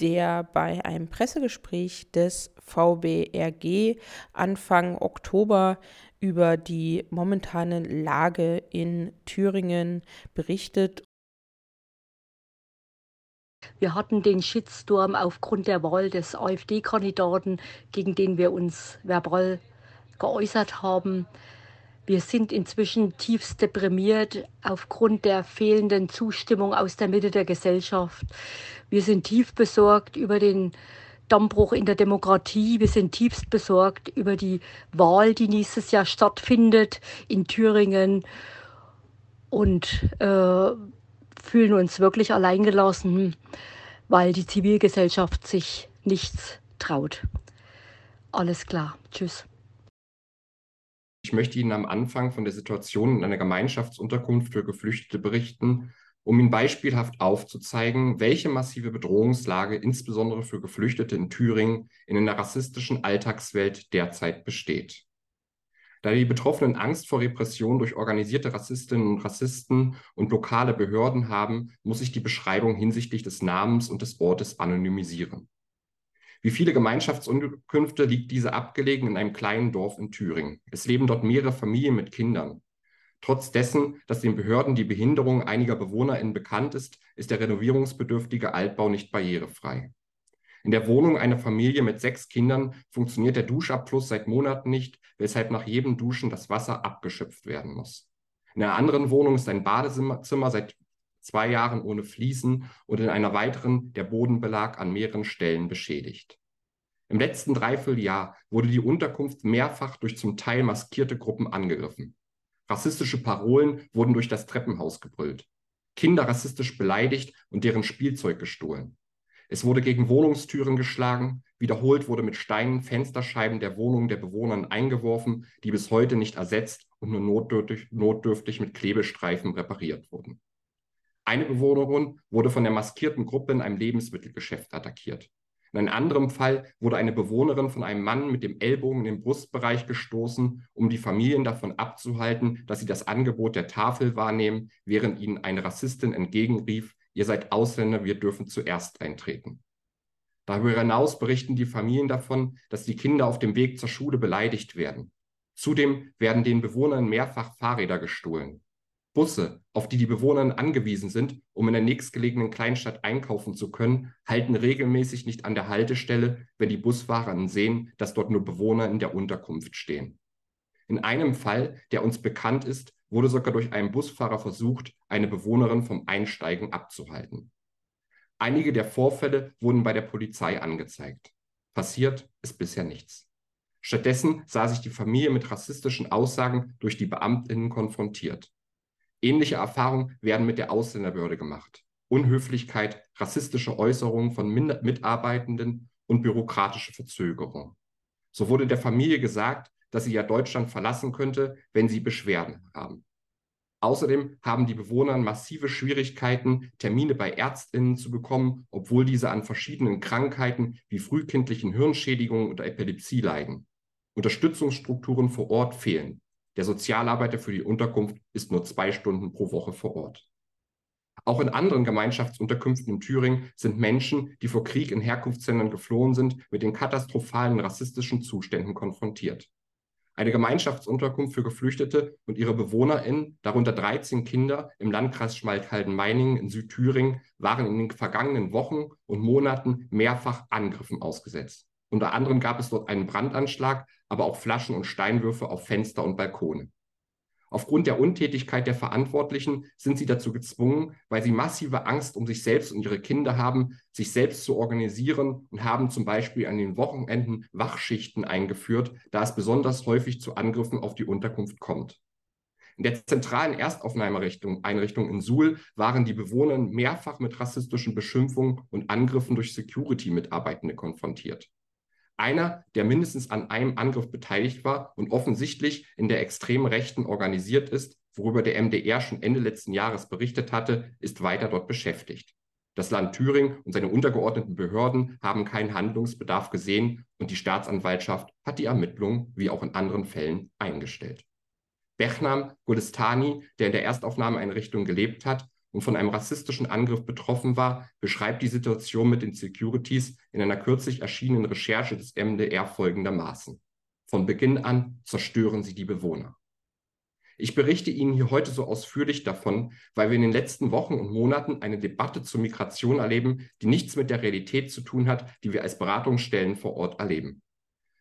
der bei einem Pressegespräch des VBRG Anfang Oktober über die momentane Lage in Thüringen berichtet. Wir hatten den Shitstorm aufgrund der Wahl des AfD-Kandidaten, gegen den wir uns verbal geäußert haben. Wir sind inzwischen tiefst deprimiert aufgrund der fehlenden Zustimmung aus der Mitte der Gesellschaft. Wir sind tief besorgt über den Dammbruch in der Demokratie. Wir sind tiefst besorgt über die Wahl, die nächstes Jahr stattfindet in Thüringen und äh, fühlen uns wirklich alleingelassen, weil die Zivilgesellschaft sich nichts traut. Alles klar. Tschüss. Ich möchte Ihnen am Anfang von der Situation in einer Gemeinschaftsunterkunft für Geflüchtete berichten, um Ihnen beispielhaft aufzuzeigen, welche massive Bedrohungslage insbesondere für Geflüchtete in Thüringen in einer rassistischen Alltagswelt derzeit besteht. Da die Betroffenen Angst vor Repression durch organisierte Rassistinnen und Rassisten und lokale Behörden haben, muss ich die Beschreibung hinsichtlich des Namens und des Ortes anonymisieren. Wie viele Gemeinschaftsunterkünfte liegt diese abgelegen in einem kleinen Dorf in Thüringen. Es leben dort mehrere Familien mit Kindern. Trotz dessen, dass den Behörden die Behinderung einiger BewohnerInnen bekannt ist, ist der renovierungsbedürftige Altbau nicht barrierefrei. In der Wohnung einer Familie mit sechs Kindern funktioniert der Duschabfluss seit Monaten nicht, weshalb nach jedem Duschen das Wasser abgeschöpft werden muss. In einer anderen Wohnung ist ein Badezimmer seit zwei Jahren ohne Fliesen und in einer weiteren der Bodenbelag an mehreren Stellen beschädigt. Im letzten Dreivierteljahr wurde die Unterkunft mehrfach durch zum Teil maskierte Gruppen angegriffen. Rassistische Parolen wurden durch das Treppenhaus gebrüllt. Kinder rassistisch beleidigt und deren Spielzeug gestohlen. Es wurde gegen Wohnungstüren geschlagen, wiederholt wurde mit Steinen Fensterscheiben der Wohnungen der Bewohner eingeworfen, die bis heute nicht ersetzt und nur notdürftig, notdürftig mit Klebestreifen repariert wurden. Eine Bewohnerin wurde von der maskierten Gruppe in einem Lebensmittelgeschäft attackiert. In einem anderen Fall wurde eine Bewohnerin von einem Mann mit dem Ellbogen in den Brustbereich gestoßen, um die Familien davon abzuhalten, dass sie das Angebot der Tafel wahrnehmen, während ihnen eine Rassistin entgegenrief, ihr seid Ausländer, wir dürfen zuerst eintreten. Darüber hinaus berichten die Familien davon, dass die Kinder auf dem Weg zur Schule beleidigt werden. Zudem werden den Bewohnern mehrfach Fahrräder gestohlen. Busse, auf die die Bewohner angewiesen sind, um in der nächstgelegenen Kleinstadt einkaufen zu können, halten regelmäßig nicht an der Haltestelle, wenn die Busfahrer sehen, dass dort nur Bewohner in der Unterkunft stehen. In einem Fall, der uns bekannt ist, wurde sogar durch einen Busfahrer versucht, eine Bewohnerin vom Einsteigen abzuhalten. Einige der Vorfälle wurden bei der Polizei angezeigt. Passiert ist bisher nichts. Stattdessen sah sich die Familie mit rassistischen Aussagen durch die Beamtinnen konfrontiert. Ähnliche Erfahrungen werden mit der Ausländerbehörde gemacht. Unhöflichkeit, rassistische Äußerungen von Mitarbeitenden und bürokratische Verzögerung. So wurde der Familie gesagt, dass sie ja Deutschland verlassen könnte, wenn sie Beschwerden haben. Außerdem haben die Bewohner massive Schwierigkeiten, Termine bei Ärztinnen zu bekommen, obwohl diese an verschiedenen Krankheiten wie frühkindlichen Hirnschädigungen oder Epilepsie leiden. Unterstützungsstrukturen vor Ort fehlen. Der Sozialarbeiter für die Unterkunft ist nur zwei Stunden pro Woche vor Ort. Auch in anderen Gemeinschaftsunterkünften in Thüringen sind Menschen, die vor Krieg in Herkunftsländern geflohen sind, mit den katastrophalen rassistischen Zuständen konfrontiert. Eine Gemeinschaftsunterkunft für Geflüchtete und ihre BewohnerInnen, darunter 13 Kinder im Landkreis Schmalkalden-Meiningen in Südthüringen, waren in den vergangenen Wochen und Monaten mehrfach Angriffen ausgesetzt. Unter anderem gab es dort einen Brandanschlag, aber auch Flaschen und Steinwürfe auf Fenster und Balkone. Aufgrund der Untätigkeit der Verantwortlichen sind sie dazu gezwungen, weil sie massive Angst um sich selbst und ihre Kinder haben, sich selbst zu organisieren und haben zum Beispiel an den Wochenenden Wachschichten eingeführt, da es besonders häufig zu Angriffen auf die Unterkunft kommt. In der zentralen Erstaufnahmeeinrichtung in Suhl waren die Bewohner mehrfach mit rassistischen Beschimpfungen und Angriffen durch Security-Mitarbeitende konfrontiert. Einer, der mindestens an einem Angriff beteiligt war und offensichtlich in der extremen Rechten organisiert ist, worüber der MDR schon Ende letzten Jahres berichtet hatte, ist weiter dort beschäftigt. Das Land Thüringen und seine untergeordneten Behörden haben keinen Handlungsbedarf gesehen und die Staatsanwaltschaft hat die Ermittlungen, wie auch in anderen Fällen, eingestellt. Bechnam Golestani, der in der Erstaufnahmeeinrichtung gelebt hat, und von einem rassistischen Angriff betroffen war, beschreibt die Situation mit den Securities in einer kürzlich erschienenen Recherche des MDR folgendermaßen. Von Beginn an zerstören sie die Bewohner. Ich berichte Ihnen hier heute so ausführlich davon, weil wir in den letzten Wochen und Monaten eine Debatte zur Migration erleben, die nichts mit der Realität zu tun hat, die wir als Beratungsstellen vor Ort erleben.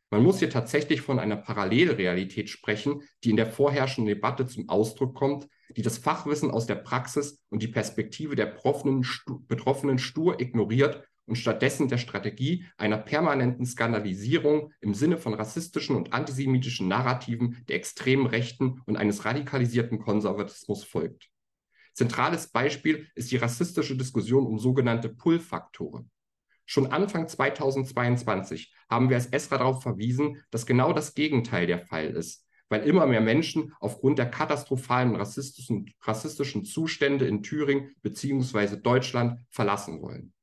Man muss hier tatsächlich von einer Parallelrealität sprechen, die in der vorherrschenden Debatte zum Ausdruck kommt, die das Fachwissen aus der Praxis und die Perspektive der Betroffenen, stur ignoriert und stattdessen der Strategie einer permanenten Skandalisierung im Sinne von rassistischen und antisemitischen Narrativen der extremen Rechten und eines radikalisierten Konservatismus folgt. Zentrales Beispiel ist die rassistische Diskussion um sogenannte Pull-Faktoren. Schon Anfang 2022 haben wir als ESRA darauf verwiesen, dass genau das Gegenteil der Fall ist, weil immer mehr Menschen aufgrund der katastrophalen rassistischen, rassistischen Zustände in Thüringen bzw. Deutschland verlassen wollen.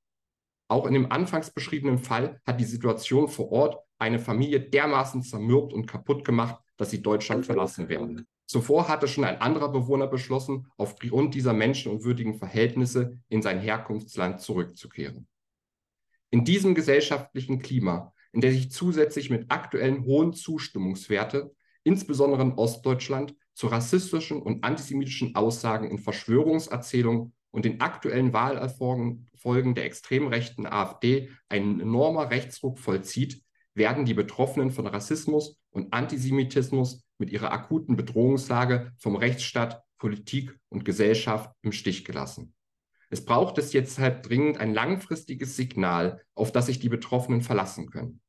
Auch in dem anfangs beschriebenen Fall hat die Situation vor Ort eine Familie dermaßen zermürbt und kaputt gemacht, dass sie Deutschland verlassen werden. Zuvor hatte schon ein anderer Bewohner beschlossen, aufgrund dieser menschenunwürdigen Verhältnisse in sein Herkunftsland zurückzukehren. In diesem gesellschaftlichen Klima, in der sich zusätzlich mit aktuellen hohen Zustimmungswerte, insbesondere in Ostdeutschland, zu rassistischen und antisemitischen Aussagen in Verschwörungserzählungen und den aktuellen Wahlerfolgen der extrem rechten AfD ein enormer Rechtsruck vollzieht, werden die Betroffenen von Rassismus und Antisemitismus mit ihrer akuten Bedrohungslage vom Rechtsstaat, Politik und Gesellschaft im Stich gelassen. Es braucht es jetzt halt dringend ein langfristiges Signal, auf das sich die Betroffenen verlassen können.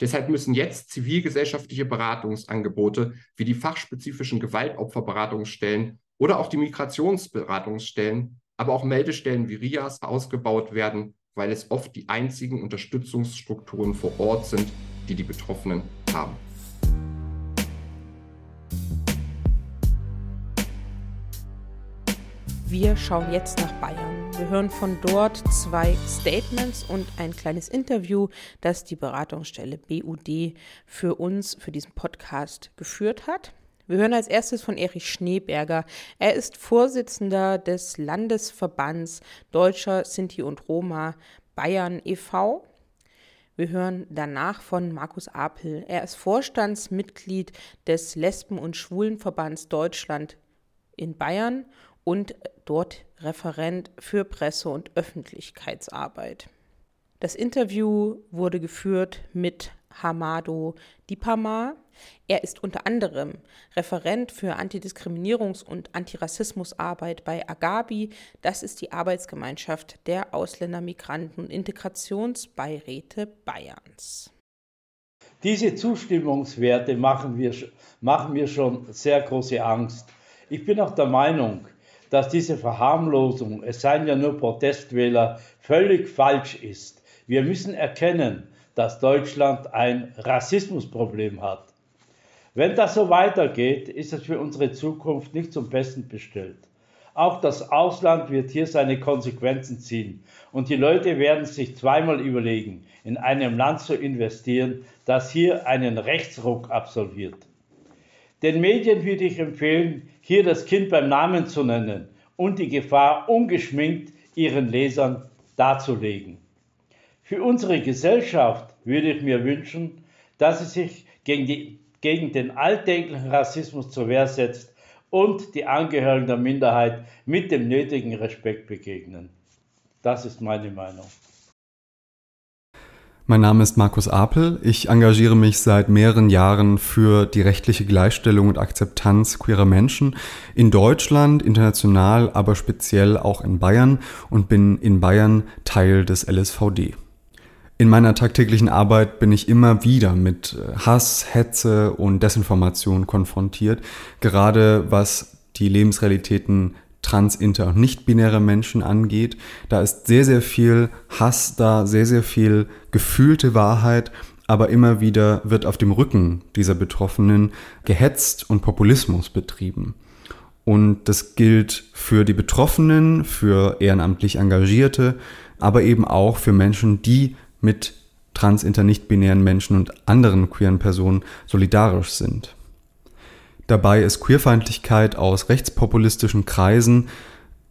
Deshalb müssen jetzt zivilgesellschaftliche Beratungsangebote wie die fachspezifischen Gewaltopferberatungsstellen oder auch die Migrationsberatungsstellen, aber auch Meldestellen wie RIAS ausgebaut werden, weil es oft die einzigen Unterstützungsstrukturen vor Ort sind, die die Betroffenen haben. Wir schauen jetzt nach Bayern. Wir hören von dort zwei Statements und ein kleines Interview, das die Beratungsstelle BUD für uns, für diesen Podcast geführt hat. Wir hören als erstes von Erich Schneeberger. Er ist Vorsitzender des Landesverbands Deutscher Sinti und Roma Bayern e.V. Wir hören danach von Markus Apel. Er ist Vorstandsmitglied des Lesben- und Schwulenverbands Deutschland in Bayern und dort Referent für Presse- und Öffentlichkeitsarbeit. Das Interview wurde geführt mit Hamado Dipamar. Er ist unter anderem Referent für Antidiskriminierungs- und Antirassismusarbeit bei Agabi. Das ist die Arbeitsgemeinschaft der Ausländer, Migranten und Integrationsbeiräte Bayerns. Diese Zustimmungswerte machen mir, machen mir schon sehr große Angst. Ich bin auch der Meinung, dass diese Verharmlosung, es seien ja nur Protestwähler, völlig falsch ist. Wir müssen erkennen, dass Deutschland ein Rassismusproblem hat. Wenn das so weitergeht, ist es für unsere Zukunft nicht zum Besten bestellt. Auch das Ausland wird hier seine Konsequenzen ziehen und die Leute werden sich zweimal überlegen, in einem Land zu investieren, das hier einen Rechtsruck absolviert. Den Medien würde ich empfehlen, hier das Kind beim Namen zu nennen und die Gefahr ungeschminkt ihren Lesern darzulegen. Für unsere Gesellschaft würde ich mir wünschen, dass sie sich gegen, die, gegen den alltäglichen Rassismus zur Wehr setzt und die Angehörigen der Minderheit mit dem nötigen Respekt begegnen. Das ist meine Meinung. Mein Name ist Markus Apel. Ich engagiere mich seit mehreren Jahren für die rechtliche Gleichstellung und Akzeptanz queerer Menschen in Deutschland, international, aber speziell auch in Bayern und bin in Bayern Teil des LSVD. In meiner tagtäglichen Arbeit bin ich immer wieder mit äh, Hass, Hetze und Desinformation konfrontiert, gerade was die Lebensrealitäten trans, inter und nicht-binäre Menschen angeht. Da ist sehr, sehr viel Hass da, sehr, sehr viel gefühlte Wahrheit, aber immer wieder wird auf dem Rücken dieser Betroffenen gehetzt und Populismus betrieben. Und das gilt für die Betroffenen, für ehrenamtlich Engagierte, aber eben auch für Menschen, die mit trans, inter, nicht-binären Menschen und anderen queeren Personen solidarisch sind. Dabei ist Queerfeindlichkeit aus rechtspopulistischen Kreisen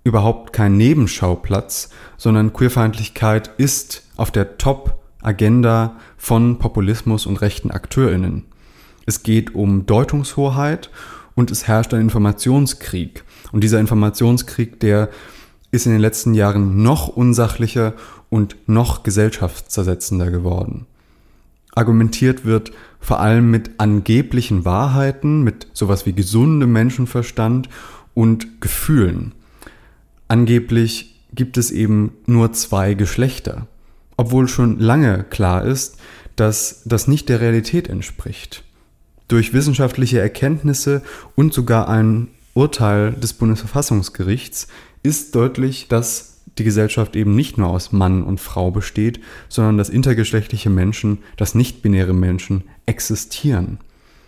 überhaupt kein Nebenschauplatz, sondern Queerfeindlichkeit ist auf der Top-Agenda von Populismus und rechten AkteurInnen. Es geht um Deutungshoheit und es herrscht ein Informationskrieg. Und dieser Informationskrieg, der ist in den letzten Jahren noch unsachlicher und noch gesellschaftszersetzender geworden. Argumentiert wird vor allem mit angeblichen Wahrheiten, mit sowas wie gesundem Menschenverstand und Gefühlen. Angeblich gibt es eben nur zwei Geschlechter, obwohl schon lange klar ist, dass das nicht der Realität entspricht. Durch wissenschaftliche Erkenntnisse und sogar ein Urteil des Bundesverfassungsgerichts ist deutlich, dass die Gesellschaft eben nicht nur aus Mann und Frau besteht, sondern dass intergeschlechtliche Menschen, dass nicht-binäre Menschen existieren.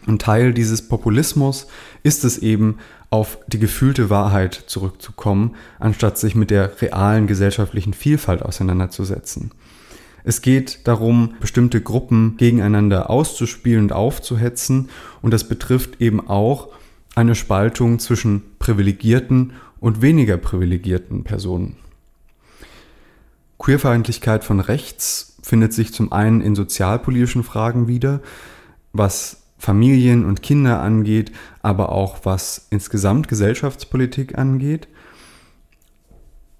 Und Teil dieses Populismus ist es eben, auf die gefühlte Wahrheit zurückzukommen, anstatt sich mit der realen gesellschaftlichen Vielfalt auseinanderzusetzen. Es geht darum, bestimmte Gruppen gegeneinander auszuspielen und aufzuhetzen, und das betrifft eben auch eine Spaltung zwischen privilegierten und weniger privilegierten Personen. Queerfeindlichkeit von rechts findet sich zum einen in sozialpolitischen Fragen wieder, was Familien und Kinder angeht, aber auch was insgesamt Gesellschaftspolitik angeht.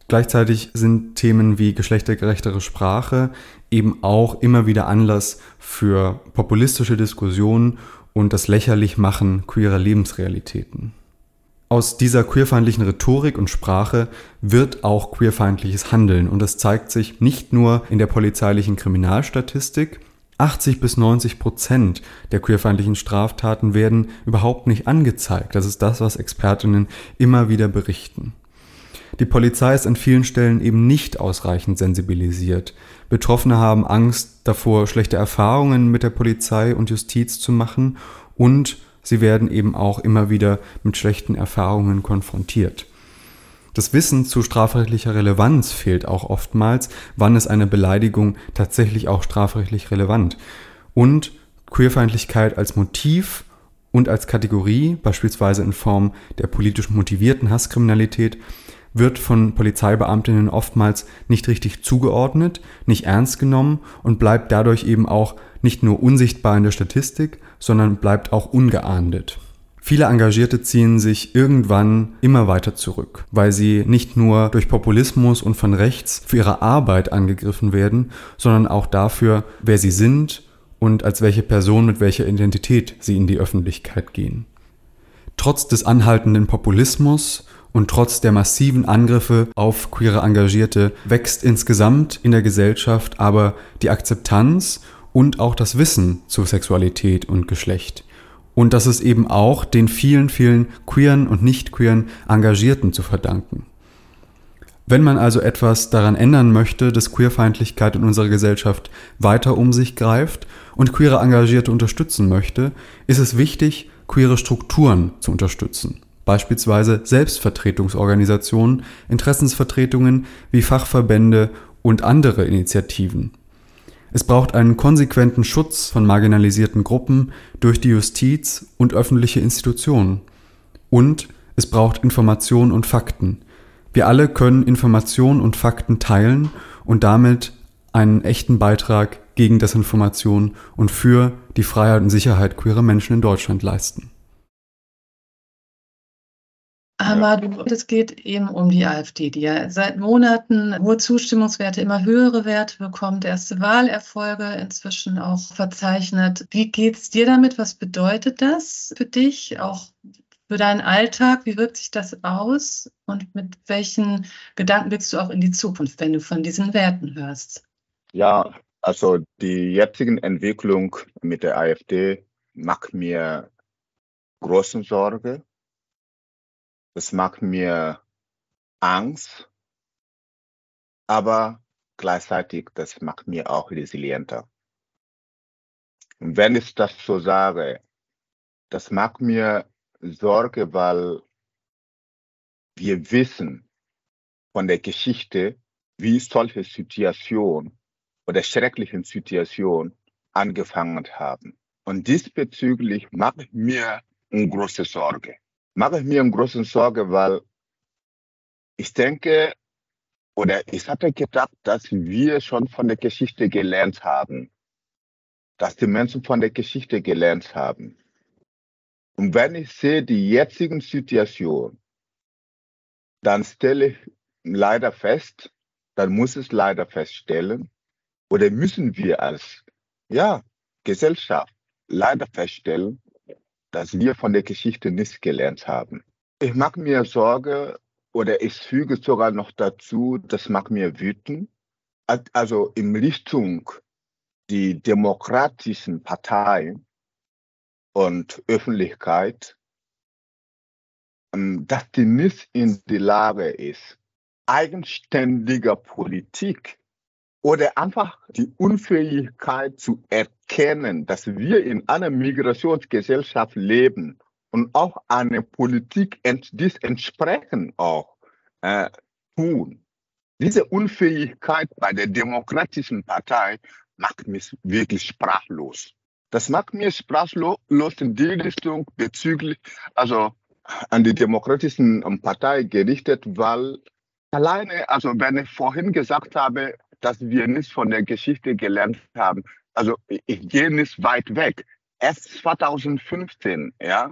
Gleichzeitig sind Themen wie geschlechtergerechtere Sprache eben auch immer wieder Anlass für populistische Diskussionen und das Lächerlichmachen queerer Lebensrealitäten. Aus dieser queerfeindlichen Rhetorik und Sprache wird auch queerfeindliches Handeln und das zeigt sich nicht nur in der polizeilichen Kriminalstatistik. 80 bis 90 Prozent der queerfeindlichen Straftaten werden überhaupt nicht angezeigt. Das ist das, was Expertinnen immer wieder berichten. Die Polizei ist an vielen Stellen eben nicht ausreichend sensibilisiert. Betroffene haben Angst davor, schlechte Erfahrungen mit der Polizei und Justiz zu machen und sie werden eben auch immer wieder mit schlechten Erfahrungen konfrontiert. Das Wissen zu strafrechtlicher Relevanz fehlt auch oftmals, wann ist eine Beleidigung tatsächlich auch strafrechtlich relevant. Und Queerfeindlichkeit als Motiv und als Kategorie, beispielsweise in Form der politisch motivierten Hasskriminalität, wird von Polizeibeamtinnen oftmals nicht richtig zugeordnet, nicht ernst genommen und bleibt dadurch eben auch nicht nur unsichtbar in der Statistik, sondern bleibt auch ungeahndet. Viele Engagierte ziehen sich irgendwann immer weiter zurück, weil sie nicht nur durch Populismus und von rechts für ihre Arbeit angegriffen werden, sondern auch dafür, wer sie sind und als welche Person mit welcher Identität sie in die Öffentlichkeit gehen. Trotz des anhaltenden Populismus und trotz der massiven Angriffe auf queere Engagierte wächst insgesamt in der Gesellschaft aber die Akzeptanz und auch das Wissen zu Sexualität und Geschlecht. Und das ist eben auch den vielen, vielen queeren und nicht queeren Engagierten zu verdanken. Wenn man also etwas daran ändern möchte, dass Queerfeindlichkeit in unserer Gesellschaft weiter um sich greift und queere Engagierte unterstützen möchte, ist es wichtig, queere Strukturen zu unterstützen. Beispielsweise Selbstvertretungsorganisationen, Interessensvertretungen wie Fachverbände und andere Initiativen. Es braucht einen konsequenten Schutz von marginalisierten Gruppen durch die Justiz und öffentliche Institutionen. Und es braucht Information und Fakten. Wir alle können Information und Fakten teilen und damit einen echten Beitrag gegen Desinformation und für die Freiheit und Sicherheit queerer Menschen in Deutschland leisten. Aber es geht eben um die AfD, die ja seit Monaten hohe Zustimmungswerte, immer höhere Werte bekommt, erste Wahlerfolge inzwischen auch verzeichnet. Wie geht es dir damit? Was bedeutet das für dich, auch für deinen Alltag? Wie wirkt sich das aus? Und mit welchen Gedanken blickst du auch in die Zukunft, wenn du von diesen Werten hörst? Ja, also die jetzigen Entwicklung mit der AfD macht mir große Sorge es macht mir Angst, aber gleichzeitig, das macht mir auch resilienter. Und wenn ich das so sage, das macht mir Sorge, weil wir wissen von der Geschichte, wie solche Situationen oder schrecklichen Situationen angefangen haben. Und diesbezüglich macht mir eine große Sorge mache ich mir eine große Sorge, weil ich denke, oder ich hatte gedacht, dass wir schon von der Geschichte gelernt haben, dass die Menschen von der Geschichte gelernt haben. Und wenn ich sehe die jetzigen Situation, dann stelle ich leider fest, dann muss es leider feststellen, oder müssen wir als ja, Gesellschaft leider feststellen, dass wir von der Geschichte nichts gelernt haben. Ich mache mir Sorge oder ich füge sogar noch dazu, das macht mir wütend, also in Richtung die demokratischen Parteien und Öffentlichkeit, ähm, dass die nicht in der Lage ist, eigenständiger Politik oder einfach die Unfähigkeit zu erkennen, dass wir in einer Migrationsgesellschaft leben und auch eine Politik dies entsprechend auch äh, tun. Diese Unfähigkeit bei der Demokratischen Partei macht mich wirklich sprachlos. Das macht mich sprachlos in die Richtung bezüglich, also an die Demokratischen Partei gerichtet, weil alleine, also wenn ich vorhin gesagt habe, dass wir nicht von der Geschichte gelernt haben. Also ich gehe nicht weit weg. Erst 2015, ja,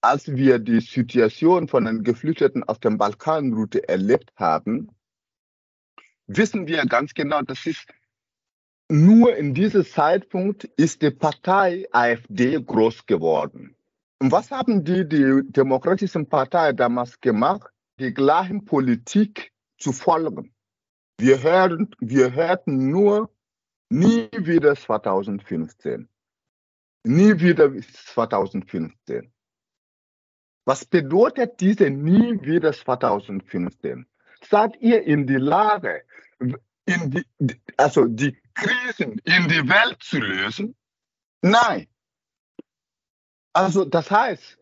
als wir die Situation von den Geflüchteten auf der Balkanroute erlebt haben, wissen wir ganz genau, das ist nur in diesem Zeitpunkt ist die Partei AfD groß geworden. Und was haben die, die demokratischen Partei damals gemacht? Die gleichen Politik zu folgen. Wir, hören, wir hörten nur nie wieder 2015. Nie wieder 2015. Was bedeutet diese nie wieder 2015? Seid ihr in die Lage, in die, also die Krisen in die Welt zu lösen? Nein. Also das heißt,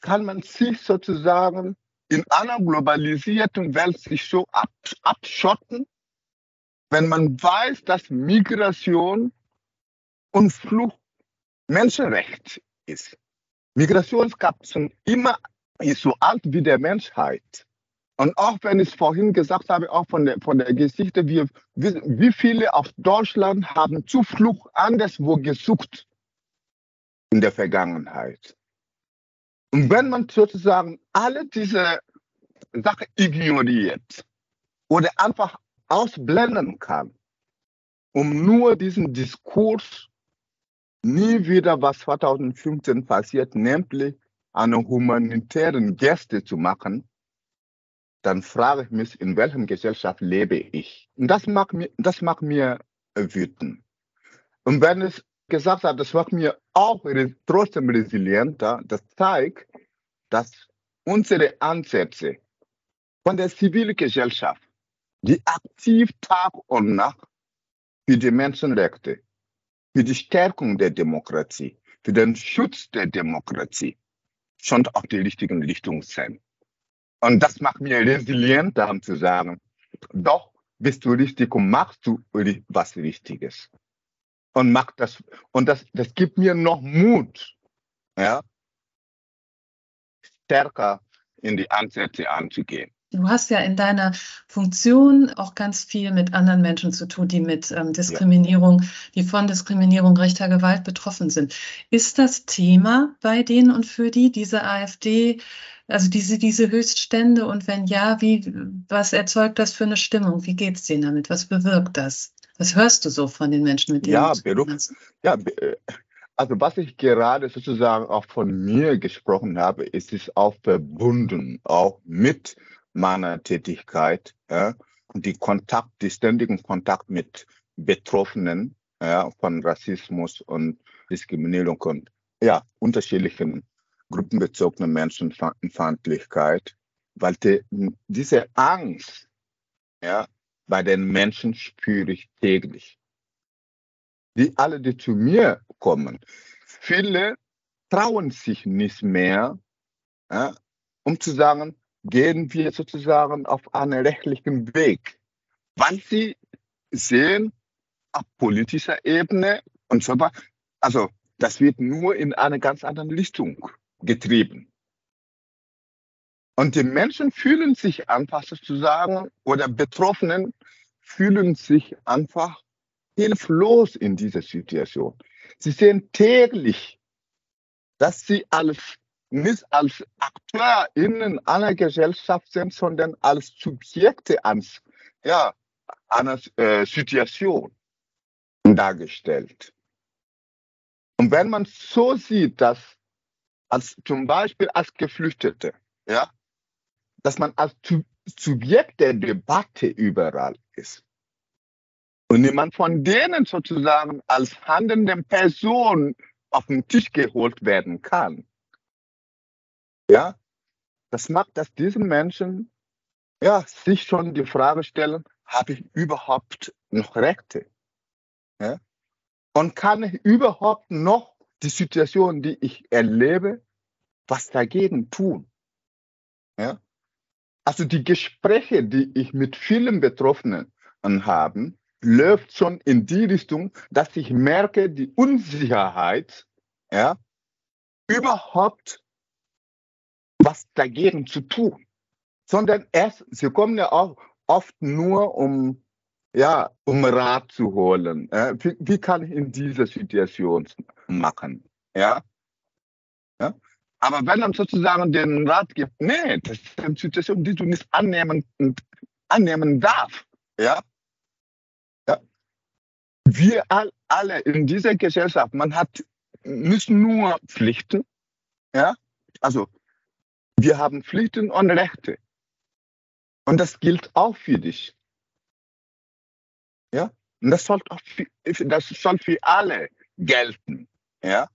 kann man sich sozusagen in einer globalisierten Welt sich so abschotten, wenn man weiß, dass Migration und Flucht Menschenrecht ist. Migration gab es immer so alt wie der Menschheit. Und auch wenn ich vorhin gesagt habe, auch von der, von der Geschichte, wie, wie viele aus Deutschland haben Zuflucht anderswo gesucht in der Vergangenheit. Und wenn man sozusagen alle diese Sachen ignoriert oder einfach ausblenden kann, um nur diesen Diskurs nie wieder, was 2015 passiert, nämlich eine humanitären Geste zu machen, dann frage ich mich, in welcher Gesellschaft lebe ich? Und das macht mir, das macht mir wütend. Und wenn es gesagt hat, das macht mir auch trotzdem resilienter, das zeigt, dass unsere Ansätze von der Zivilgesellschaft, die aktiv Tag und Nacht für die Menschenrechte, für die Stärkung der Demokratie, für den Schutz der Demokratie, schon auf die richtigen Richtung sind. Und das macht mir resilient, darum zu sagen, doch bist du richtig und machst du was Richtiges. Und mach das, und das, das gibt mir noch Mut, ja, stärker in die Ansätze anzugehen. Du hast ja in deiner Funktion auch ganz viel mit anderen Menschen zu tun, die mit ähm, Diskriminierung, ja. die von Diskriminierung, rechter Gewalt betroffen sind. Ist das Thema bei denen und für die, diese AfD, also diese, diese Höchststände? Und wenn ja, wie, was erzeugt das für eine Stimmung? Wie geht es denen damit? Was bewirkt das? Was hörst du so von den Menschen, mit denen ja, du Beruf, ja, äh, also was ich gerade sozusagen auch von mir gesprochen habe, ist es auch verbunden, auch mit meiner Tätigkeit, ja, die Kontakt, die ständigen Kontakt mit Betroffenen ja, von Rassismus und Diskriminierung und ja, unterschiedlichen gruppenbezogenen Menschenfeindlichkeit, weil die, diese Angst ja, bei den Menschen spüre ich täglich. Die alle, die zu mir kommen, viele trauen sich nicht mehr, ja, um zu sagen, gehen wir sozusagen auf einen rechtlichen Weg, weil sie sehen, auf politischer Ebene und so weiter, also das wird nur in eine ganz andere Richtung getrieben. Und die Menschen fühlen sich einfach sozusagen, oder Betroffenen fühlen sich einfach hilflos in dieser Situation. Sie sehen täglich, dass sie als nicht als AkteurInnen einer Gesellschaft sind, sondern als Subjekte ans, ja, einer äh, Situation dargestellt. Und wenn man so sieht, dass als zum Beispiel als Geflüchtete, ja, dass man als Subjekt der Debatte überall ist und niemand von denen sozusagen als handelnde Person auf den Tisch geholt werden kann, ja, das macht, dass diese Menschen ja, sich schon die Frage stellen, habe ich überhaupt noch Rechte? Ja? Und kann ich überhaupt noch die Situation, die ich erlebe, was dagegen tun? Ja? Also die Gespräche, die ich mit vielen Betroffenen habe, läuft schon in die Richtung, dass ich merke, die Unsicherheit, ja, überhaupt was dagegen zu tun, sondern erst, sie kommen ja auch oft nur, um, ja, um Rat zu holen. Äh, wie, wie, kann ich in dieser Situation machen? Ja? ja? Aber wenn man sozusagen den Rat gibt, nee, das ist eine Situation, die du nicht annehmen, annehmen darf. Ja? ja? Wir all, alle in dieser Gesellschaft, man hat nicht nur Pflichten, ja, also wir haben Pflichten und Rechte. Und das gilt auch für dich. Ja? Und das soll, auch für, das soll für alle gelten. Ja?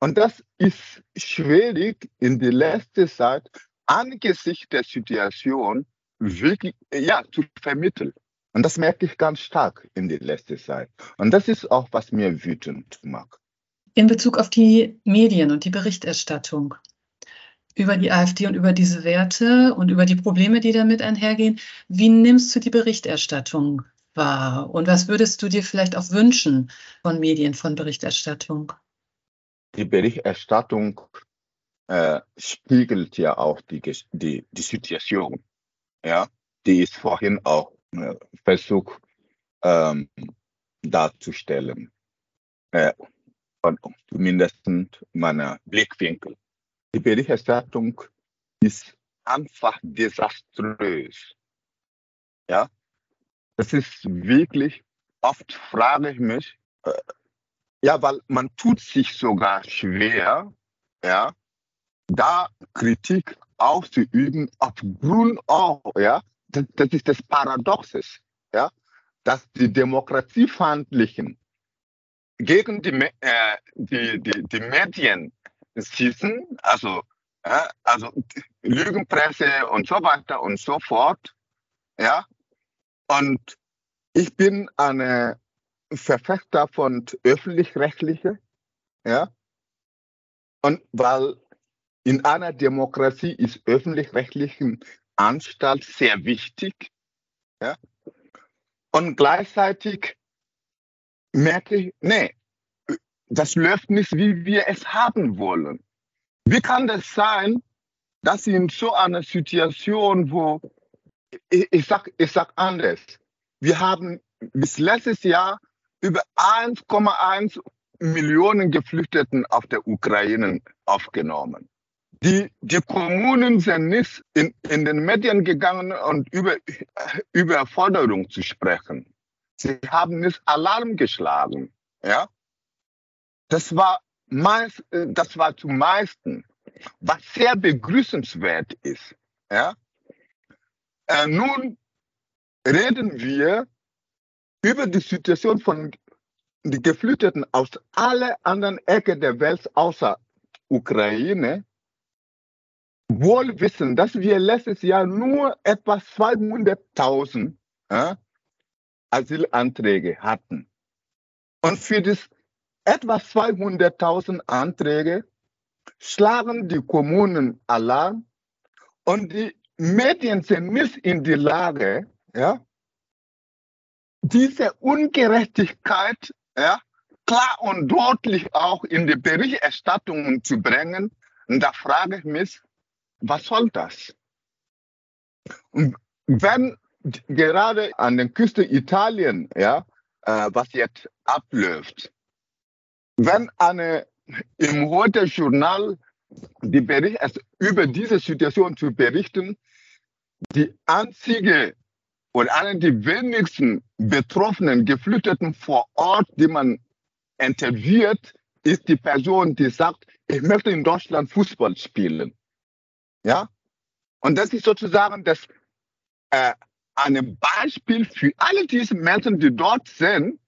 Und das ist schwierig in der letzten Zeit angesichts der Situation wirklich ja, zu vermitteln. Und das merke ich ganz stark in der letzten Zeit. Und das ist auch, was mir wütend macht. In Bezug auf die Medien und die Berichterstattung über die AfD und über diese Werte und über die Probleme, die damit einhergehen. Wie nimmst du die Berichterstattung wahr? Und was würdest du dir vielleicht auch wünschen von Medien, von Berichterstattung? Die Berichterstattung äh, spiegelt ja auch die, die, die Situation. Ja, die ist vorhin auch äh, versucht ähm, darzustellen. Äh, von zumindest meiner Blickwinkel. Die Berichterstattung ist einfach desaströs. Ja, das ist wirklich, oft frage ich mich, äh, ja, weil man tut sich sogar schwer, ja, da Kritik auszuüben aufgrund auch, ja, das, das ist das Paradoxes, ja, dass die Demokratiefeindlichen gegen die, äh, die, die, die Medien schießen, also, äh, also Lügenpresse und so weiter und so fort, ja, und ich bin ein Verfechter von öffentlich-rechtliche, ja, und weil in einer Demokratie ist öffentlich-rechtlichen Anstalt sehr wichtig. Ja? Und gleichzeitig merke ich, nee, das läuft nicht, wie wir es haben wollen. Wie kann das sein, dass in so einer Situation, wo, ich, ich sag, ich sag anders, wir haben bis letztes Jahr über 1,1 Millionen Geflüchteten auf der Ukraine aufgenommen. Die, die Kommunen sind nicht in, in den Medien gegangen und über Überforderung zu sprechen. Sie haben nicht Alarm geschlagen. Ja? Das war meist, das war zum meisten, was sehr begrüßenswert ist. Ja? Äh, nun reden wir über die Situation von den Geflüchteten aus allen anderen Ecken der Welt außer Ukraine wohl wissen, dass wir letztes Jahr nur etwa 200.000 äh, Asylanträge hatten. Und für das etwa 200.000 Anträge schlagen die Kommunen Alarm und die Medien sind nicht in der Lage, ja, diese Ungerechtigkeit ja, klar und deutlich auch in die Berichterstattung zu bringen. Und da frage ich mich, was soll das? Und wenn gerade an der Küste Italien, ja, äh, was jetzt abläuft, wenn eine im heute Journal die Bericht, also über diese Situation zu berichten, die einzige oder eine der wenigsten betroffenen Geflüchteten vor Ort, die man interviewt, ist die Person, die sagt, ich möchte in Deutschland Fußball spielen. Ja? Und das ist sozusagen das, äh, ein Beispiel für alle diese Menschen, die dort sind,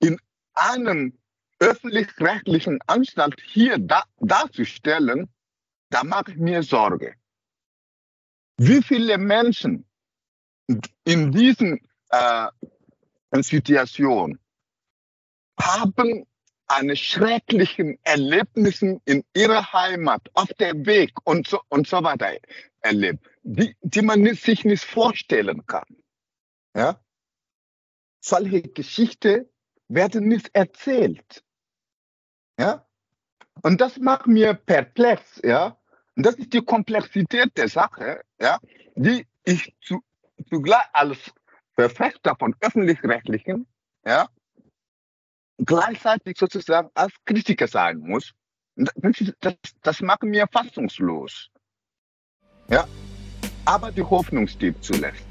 in einem öffentlich-rechtlichen Anstalt hier da, darzustellen, da mache ich mir Sorge. Wie viele Menschen in diesen äh, Situationen haben eine schrecklichen Erlebnissen in ihrer Heimat, auf dem Weg und so, und so weiter erlebt, die, die man sich nicht vorstellen kann. Ja? Solche Geschichten werden nicht erzählt. Ja? Und das macht mir perplex, ja. Und das ist die Komplexität der Sache, ja, die ich zu, zugleich als Verfechter von öffentlich-rechtlichen, ja, gleichzeitig sozusagen als Kritiker sein muss. Das, das, macht mir fassungslos. Ja, aber die Hoffnung steht zuletzt.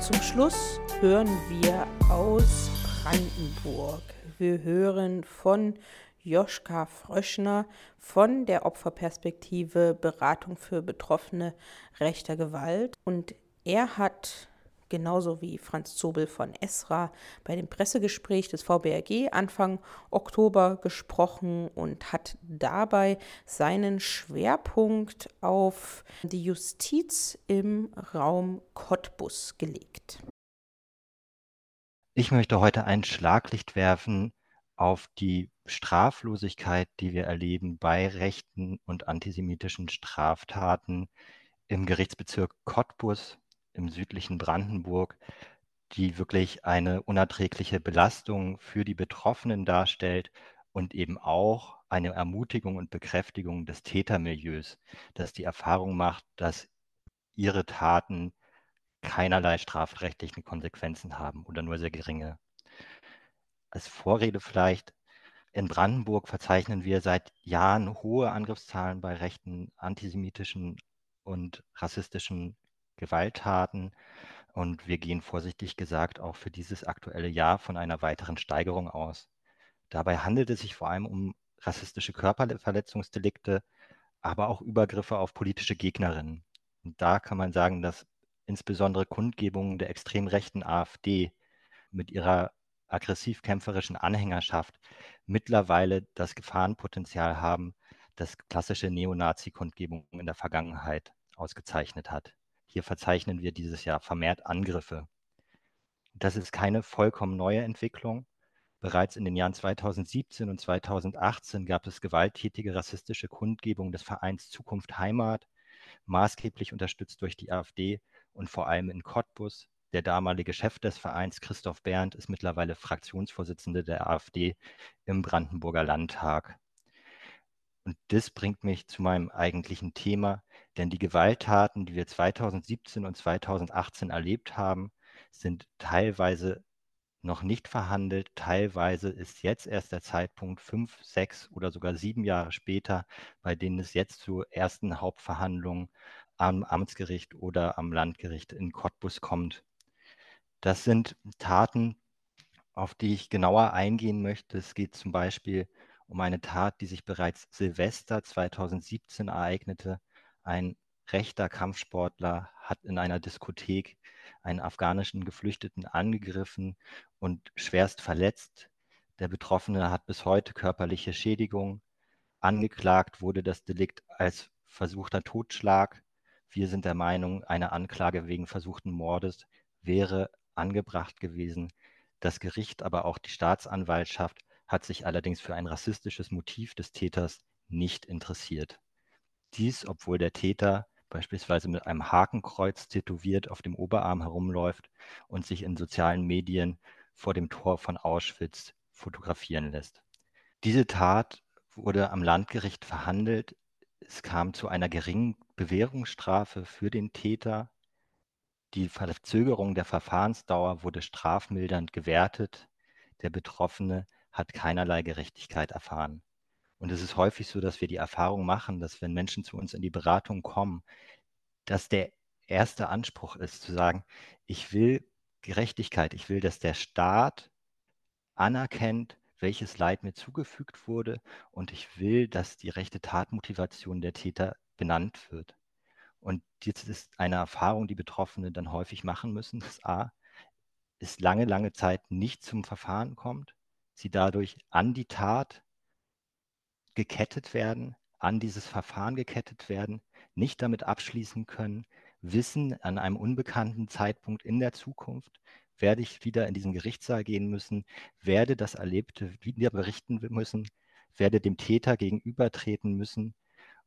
Zum Schluss hören wir aus Brandenburg. Wir hören von Joschka Fröschner von der Opferperspektive Beratung für Betroffene rechter Gewalt. Und er hat genauso wie Franz Zobel von Esra bei dem Pressegespräch des VBRG Anfang Oktober gesprochen und hat dabei seinen Schwerpunkt auf die Justiz im Raum Cottbus gelegt. Ich möchte heute ein Schlaglicht werfen auf die Straflosigkeit, die wir erleben bei rechten und antisemitischen Straftaten im Gerichtsbezirk Cottbus im südlichen Brandenburg, die wirklich eine unerträgliche Belastung für die Betroffenen darstellt und eben auch eine Ermutigung und Bekräftigung des Tätermilieus, das die Erfahrung macht, dass ihre Taten keinerlei strafrechtlichen Konsequenzen haben oder nur sehr geringe. Als Vorrede vielleicht, in Brandenburg verzeichnen wir seit Jahren hohe Angriffszahlen bei rechten antisemitischen und rassistischen Gewalttaten. Und wir gehen vorsichtig gesagt auch für dieses aktuelle Jahr von einer weiteren Steigerung aus. Dabei handelt es sich vor allem um rassistische Körperverletzungsdelikte, aber auch Übergriffe auf politische Gegnerinnen. Und da kann man sagen, dass insbesondere Kundgebungen der extrem rechten AfD mit ihrer aggressiv-kämpferischen Anhängerschaft mittlerweile das Gefahrenpotenzial haben, das klassische Neonazi-Kundgebungen in der Vergangenheit ausgezeichnet hat. Hier verzeichnen wir dieses Jahr vermehrt Angriffe. Das ist keine vollkommen neue Entwicklung. Bereits in den Jahren 2017 und 2018 gab es gewalttätige rassistische Kundgebungen des Vereins Zukunft Heimat, maßgeblich unterstützt durch die AfD und vor allem in Cottbus. Der damalige Chef des Vereins, Christoph Berndt, ist mittlerweile Fraktionsvorsitzender der AfD im Brandenburger Landtag. Und das bringt mich zu meinem eigentlichen Thema, denn die Gewalttaten, die wir 2017 und 2018 erlebt haben, sind teilweise noch nicht verhandelt. Teilweise ist jetzt erst der Zeitpunkt fünf, sechs oder sogar sieben Jahre später, bei denen es jetzt zu ersten Hauptverhandlungen am Amtsgericht oder am Landgericht in Cottbus kommt. Das sind Taten, auf die ich genauer eingehen möchte. Es geht zum Beispiel um eine Tat, die sich bereits Silvester 2017 ereignete. Ein rechter Kampfsportler hat in einer Diskothek einen afghanischen Geflüchteten angegriffen und schwerst verletzt. Der Betroffene hat bis heute körperliche Schädigung. Angeklagt wurde das Delikt als versuchter Totschlag. Wir sind der Meinung, eine Anklage wegen versuchten Mordes wäre angebracht gewesen. Das Gericht, aber auch die Staatsanwaltschaft hat sich allerdings für ein rassistisches Motiv des Täters nicht interessiert. Dies, obwohl der Täter beispielsweise mit einem Hakenkreuz tätowiert auf dem Oberarm herumläuft und sich in sozialen Medien vor dem Tor von Auschwitz fotografieren lässt. Diese Tat wurde am Landgericht verhandelt. Es kam zu einer geringen Bewährungsstrafe für den Täter. Die Verzögerung der Verfahrensdauer wurde strafmildernd gewertet. Der Betroffene hat keinerlei Gerechtigkeit erfahren. Und es ist häufig so, dass wir die Erfahrung machen, dass wenn Menschen zu uns in die Beratung kommen, dass der erste Anspruch ist zu sagen, ich will Gerechtigkeit, ich will, dass der Staat anerkennt, welches Leid mir zugefügt wurde und ich will, dass die rechte Tatmotivation der Täter benannt wird. Und jetzt ist eine Erfahrung, die Betroffene dann häufig machen müssen, dass A, es lange, lange Zeit nicht zum Verfahren kommt, sie dadurch an die Tat gekettet werden, an dieses Verfahren gekettet werden, nicht damit abschließen können, wissen, an einem unbekannten Zeitpunkt in der Zukunft werde ich wieder in diesen Gerichtssaal gehen müssen, werde das Erlebte wieder berichten müssen, werde dem Täter gegenübertreten müssen.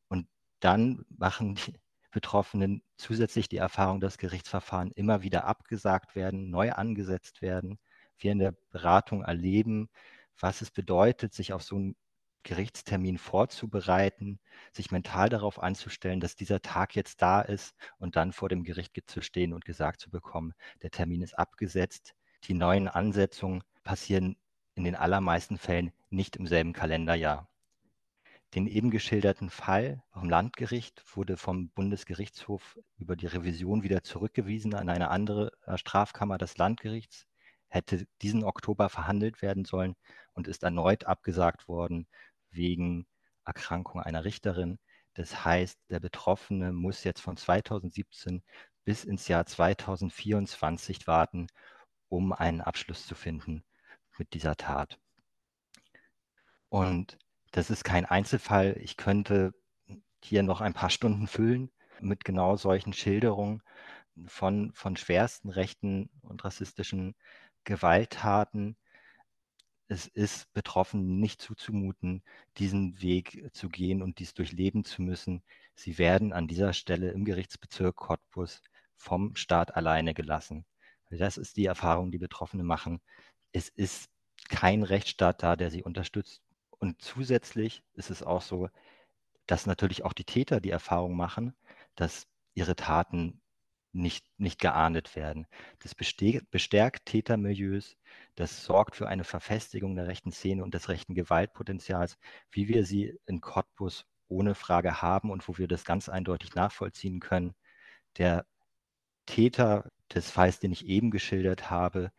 Und dann machen die Betroffenen zusätzlich die Erfahrung, dass Gerichtsverfahren immer wieder abgesagt werden, neu angesetzt werden. Wir in der Beratung erleben, was es bedeutet, sich auf so einen Gerichtstermin vorzubereiten, sich mental darauf einzustellen, dass dieser Tag jetzt da ist und dann vor dem Gericht zu stehen und gesagt zu bekommen, der Termin ist abgesetzt. Die neuen Ansetzungen passieren in den allermeisten Fällen nicht im selben Kalenderjahr. Den eben geschilderten Fall vom Landgericht wurde vom Bundesgerichtshof über die Revision wieder zurückgewiesen an eine andere äh, Strafkammer des Landgerichts, hätte diesen Oktober verhandelt werden sollen und ist erneut abgesagt worden wegen Erkrankung einer Richterin. Das heißt, der Betroffene muss jetzt von 2017 bis ins Jahr 2024 warten, um einen Abschluss zu finden mit dieser Tat. Und das ist kein Einzelfall. Ich könnte hier noch ein paar Stunden füllen mit genau solchen Schilderungen von, von schwersten rechten und rassistischen Gewalttaten, es ist Betroffenen nicht zuzumuten, diesen Weg zu gehen und dies durchleben zu müssen. Sie werden an dieser Stelle im Gerichtsbezirk Cottbus vom Staat alleine gelassen. Das ist die Erfahrung, die Betroffene machen. Es ist kein Rechtsstaat da, der sie unterstützt. Und zusätzlich ist es auch so, dass natürlich auch die Täter die Erfahrung machen, dass ihre Taten nicht, nicht geahndet werden. Das bestärkt Tätermilieus, das sorgt für eine Verfestigung der rechten Szene und des rechten Gewaltpotenzials, wie wir sie in Cottbus ohne Frage haben und wo wir das ganz eindeutig nachvollziehen können. Der Täter des Falls, den ich eben geschildert habe,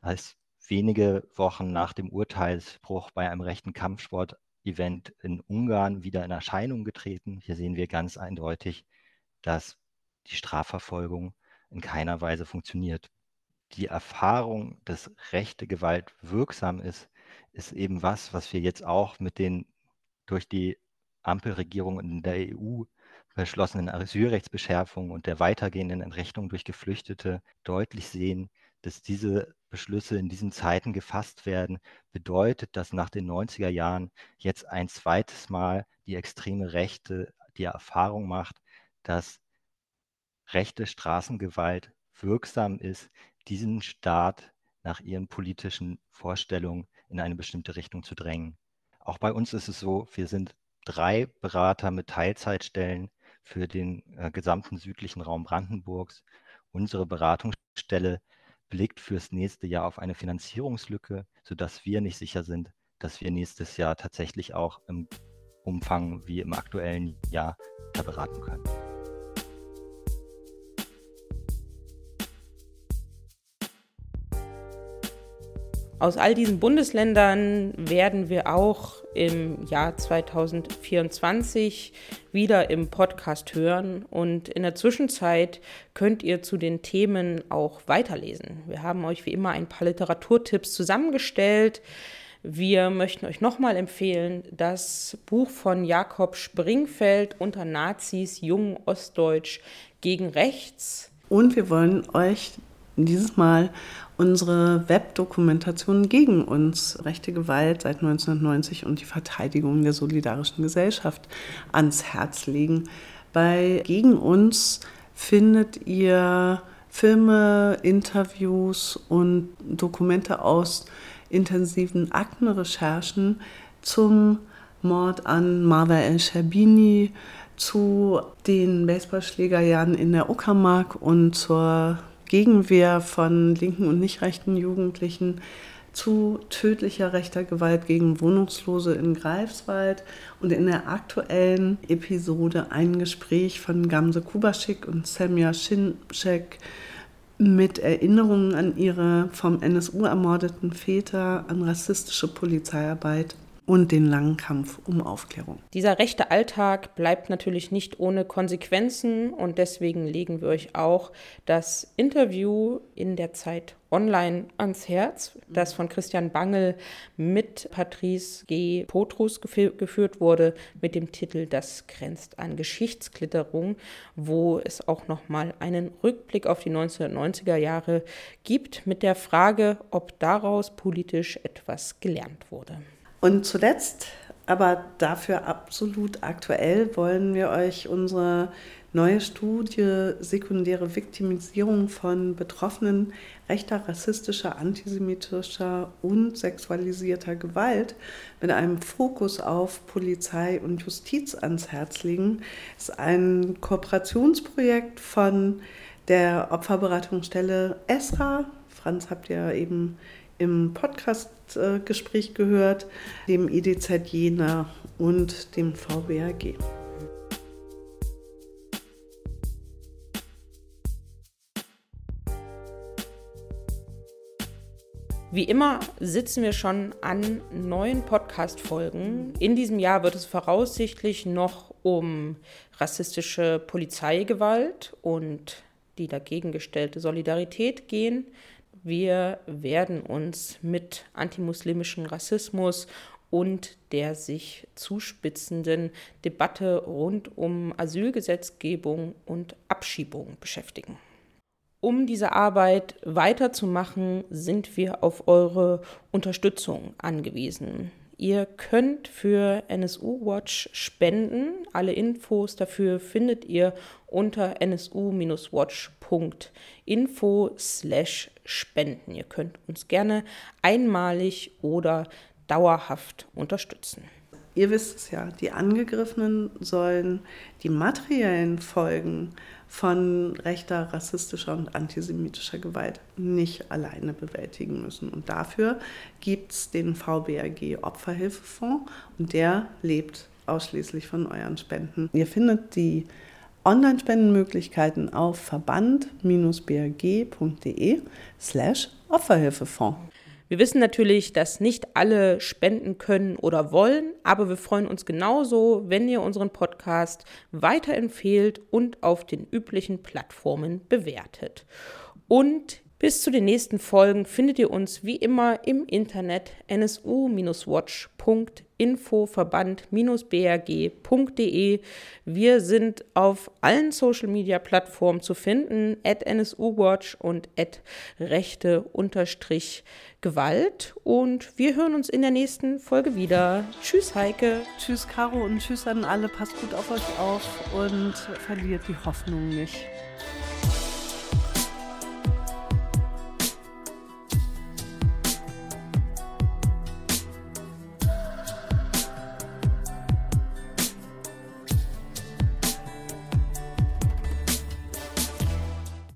als wenige Wochen nach dem Urteilsbruch bei einem rechten Kampfsport-Event in Ungarn wieder in Erscheinung getreten. Hier sehen wir ganz eindeutig, dass die Strafverfolgung in keiner Weise funktioniert. Die Erfahrung, dass rechte Gewalt wirksam ist, ist eben was, was wir jetzt auch mit den durch die Ampelregierung in der EU beschlossenen Asylrechtsbeschärfungen und der weitergehenden Entrechtung durch Geflüchtete deutlich sehen, dass diese Beschlüsse in diesen Zeiten gefasst werden, bedeutet, dass nach den 90er Jahren jetzt ein zweites Mal die extreme Rechte die Erfahrung macht, dass rechte Straßengewalt wirksam ist, diesen Staat nach ihren politischen Vorstellungen in eine bestimmte Richtung zu drängen. Auch bei uns ist es so, wir sind drei Berater mit Teilzeitstellen für den äh, gesamten südlichen Raum Brandenburgs. Unsere Beratungsstelle blickt fürs nächste Jahr auf eine Finanzierungslücke, sodass wir nicht sicher sind, dass wir nächstes Jahr tatsächlich auch im Umfang wie im aktuellen Jahr beraten können. Aus all diesen Bundesländern werden wir auch im Jahr 2024 wieder im Podcast hören und in der Zwischenzeit könnt ihr zu den Themen auch weiterlesen. Wir haben euch wie immer ein paar Literaturtipps zusammengestellt. Wir möchten euch nochmal empfehlen, das Buch von Jakob Springfeld unter Nazis Jung Ostdeutsch gegen Rechts. Und wir wollen euch dieses Mal unsere Webdokumentation gegen uns, rechte Gewalt seit 1990 und die Verteidigung der solidarischen Gesellschaft ans Herz legen. Bei Gegen uns findet ihr Filme, Interviews und Dokumente aus intensiven Aktenrecherchen zum Mord an Marva El-Sherbini, zu den Baseballschlägerjahren in der Uckermark und zur Gegenwehr von linken und nicht rechten Jugendlichen zu tödlicher rechter Gewalt gegen Wohnungslose in Greifswald und in der aktuellen Episode ein Gespräch von Gamse Kubaschik und Semja Schinczek mit Erinnerungen an ihre vom NSU ermordeten Väter, an rassistische Polizeiarbeit und den langen Kampf um Aufklärung. Dieser rechte Alltag bleibt natürlich nicht ohne Konsequenzen und deswegen legen wir euch auch das Interview in der Zeit online ans Herz, das von Christian Bangel mit Patrice G. Potrus geführt wurde, mit dem Titel Das grenzt an Geschichtsklitterung, wo es auch nochmal einen Rückblick auf die 1990er Jahre gibt, mit der Frage, ob daraus politisch etwas gelernt wurde. Und zuletzt, aber dafür absolut aktuell, wollen wir euch unsere neue Studie Sekundäre Viktimisierung von Betroffenen rechter, rassistischer, antisemitischer und sexualisierter Gewalt mit einem Fokus auf Polizei und Justiz ans Herz legen. Es ist ein Kooperationsprojekt von der Opferberatungsstelle ESRA. Franz habt ihr eben im Podcastgespräch gehört, dem IDZ Jena und dem VBAG. Wie immer sitzen wir schon an neuen Podcast-Folgen. In diesem Jahr wird es voraussichtlich noch um rassistische Polizeigewalt und die dagegen gestellte Solidarität gehen. Wir werden uns mit antimuslimischem Rassismus und der sich zuspitzenden Debatte rund um Asylgesetzgebung und Abschiebung beschäftigen. Um diese Arbeit weiterzumachen, sind wir auf eure Unterstützung angewiesen. Ihr könnt für NSU Watch spenden. Alle Infos dafür findet ihr unter nsu-watch.info slash spenden. Ihr könnt uns gerne einmalig oder dauerhaft unterstützen. ihr wisst es ja, die Angegriffenen sollen die materiellen Folgen von rechter, rassistischer und antisemitischer Gewalt nicht alleine bewältigen müssen. Und dafür gibt es den VBRG Opferhilfefonds und der lebt ausschließlich von euren Spenden. Ihr findet die Online-Spendenmöglichkeiten auf verband-brg.de slash Opferhilfefonds. Wir wissen natürlich, dass nicht alle spenden können oder wollen, aber wir freuen uns genauso, wenn ihr unseren Podcast weiterempfehlt und auf den üblichen Plattformen bewertet. Und bis zu den nächsten Folgen findet ihr uns wie immer im Internet nsu-watch.info verband-brg.de. Wir sind auf allen Social Media Plattformen zu finden, at nsuwatch und at rechte Gewalt. Und wir hören uns in der nächsten Folge wieder. Tschüss, Heike. Tschüss, Caro und tschüss an alle. Passt gut auf euch auf und verliert die Hoffnung nicht.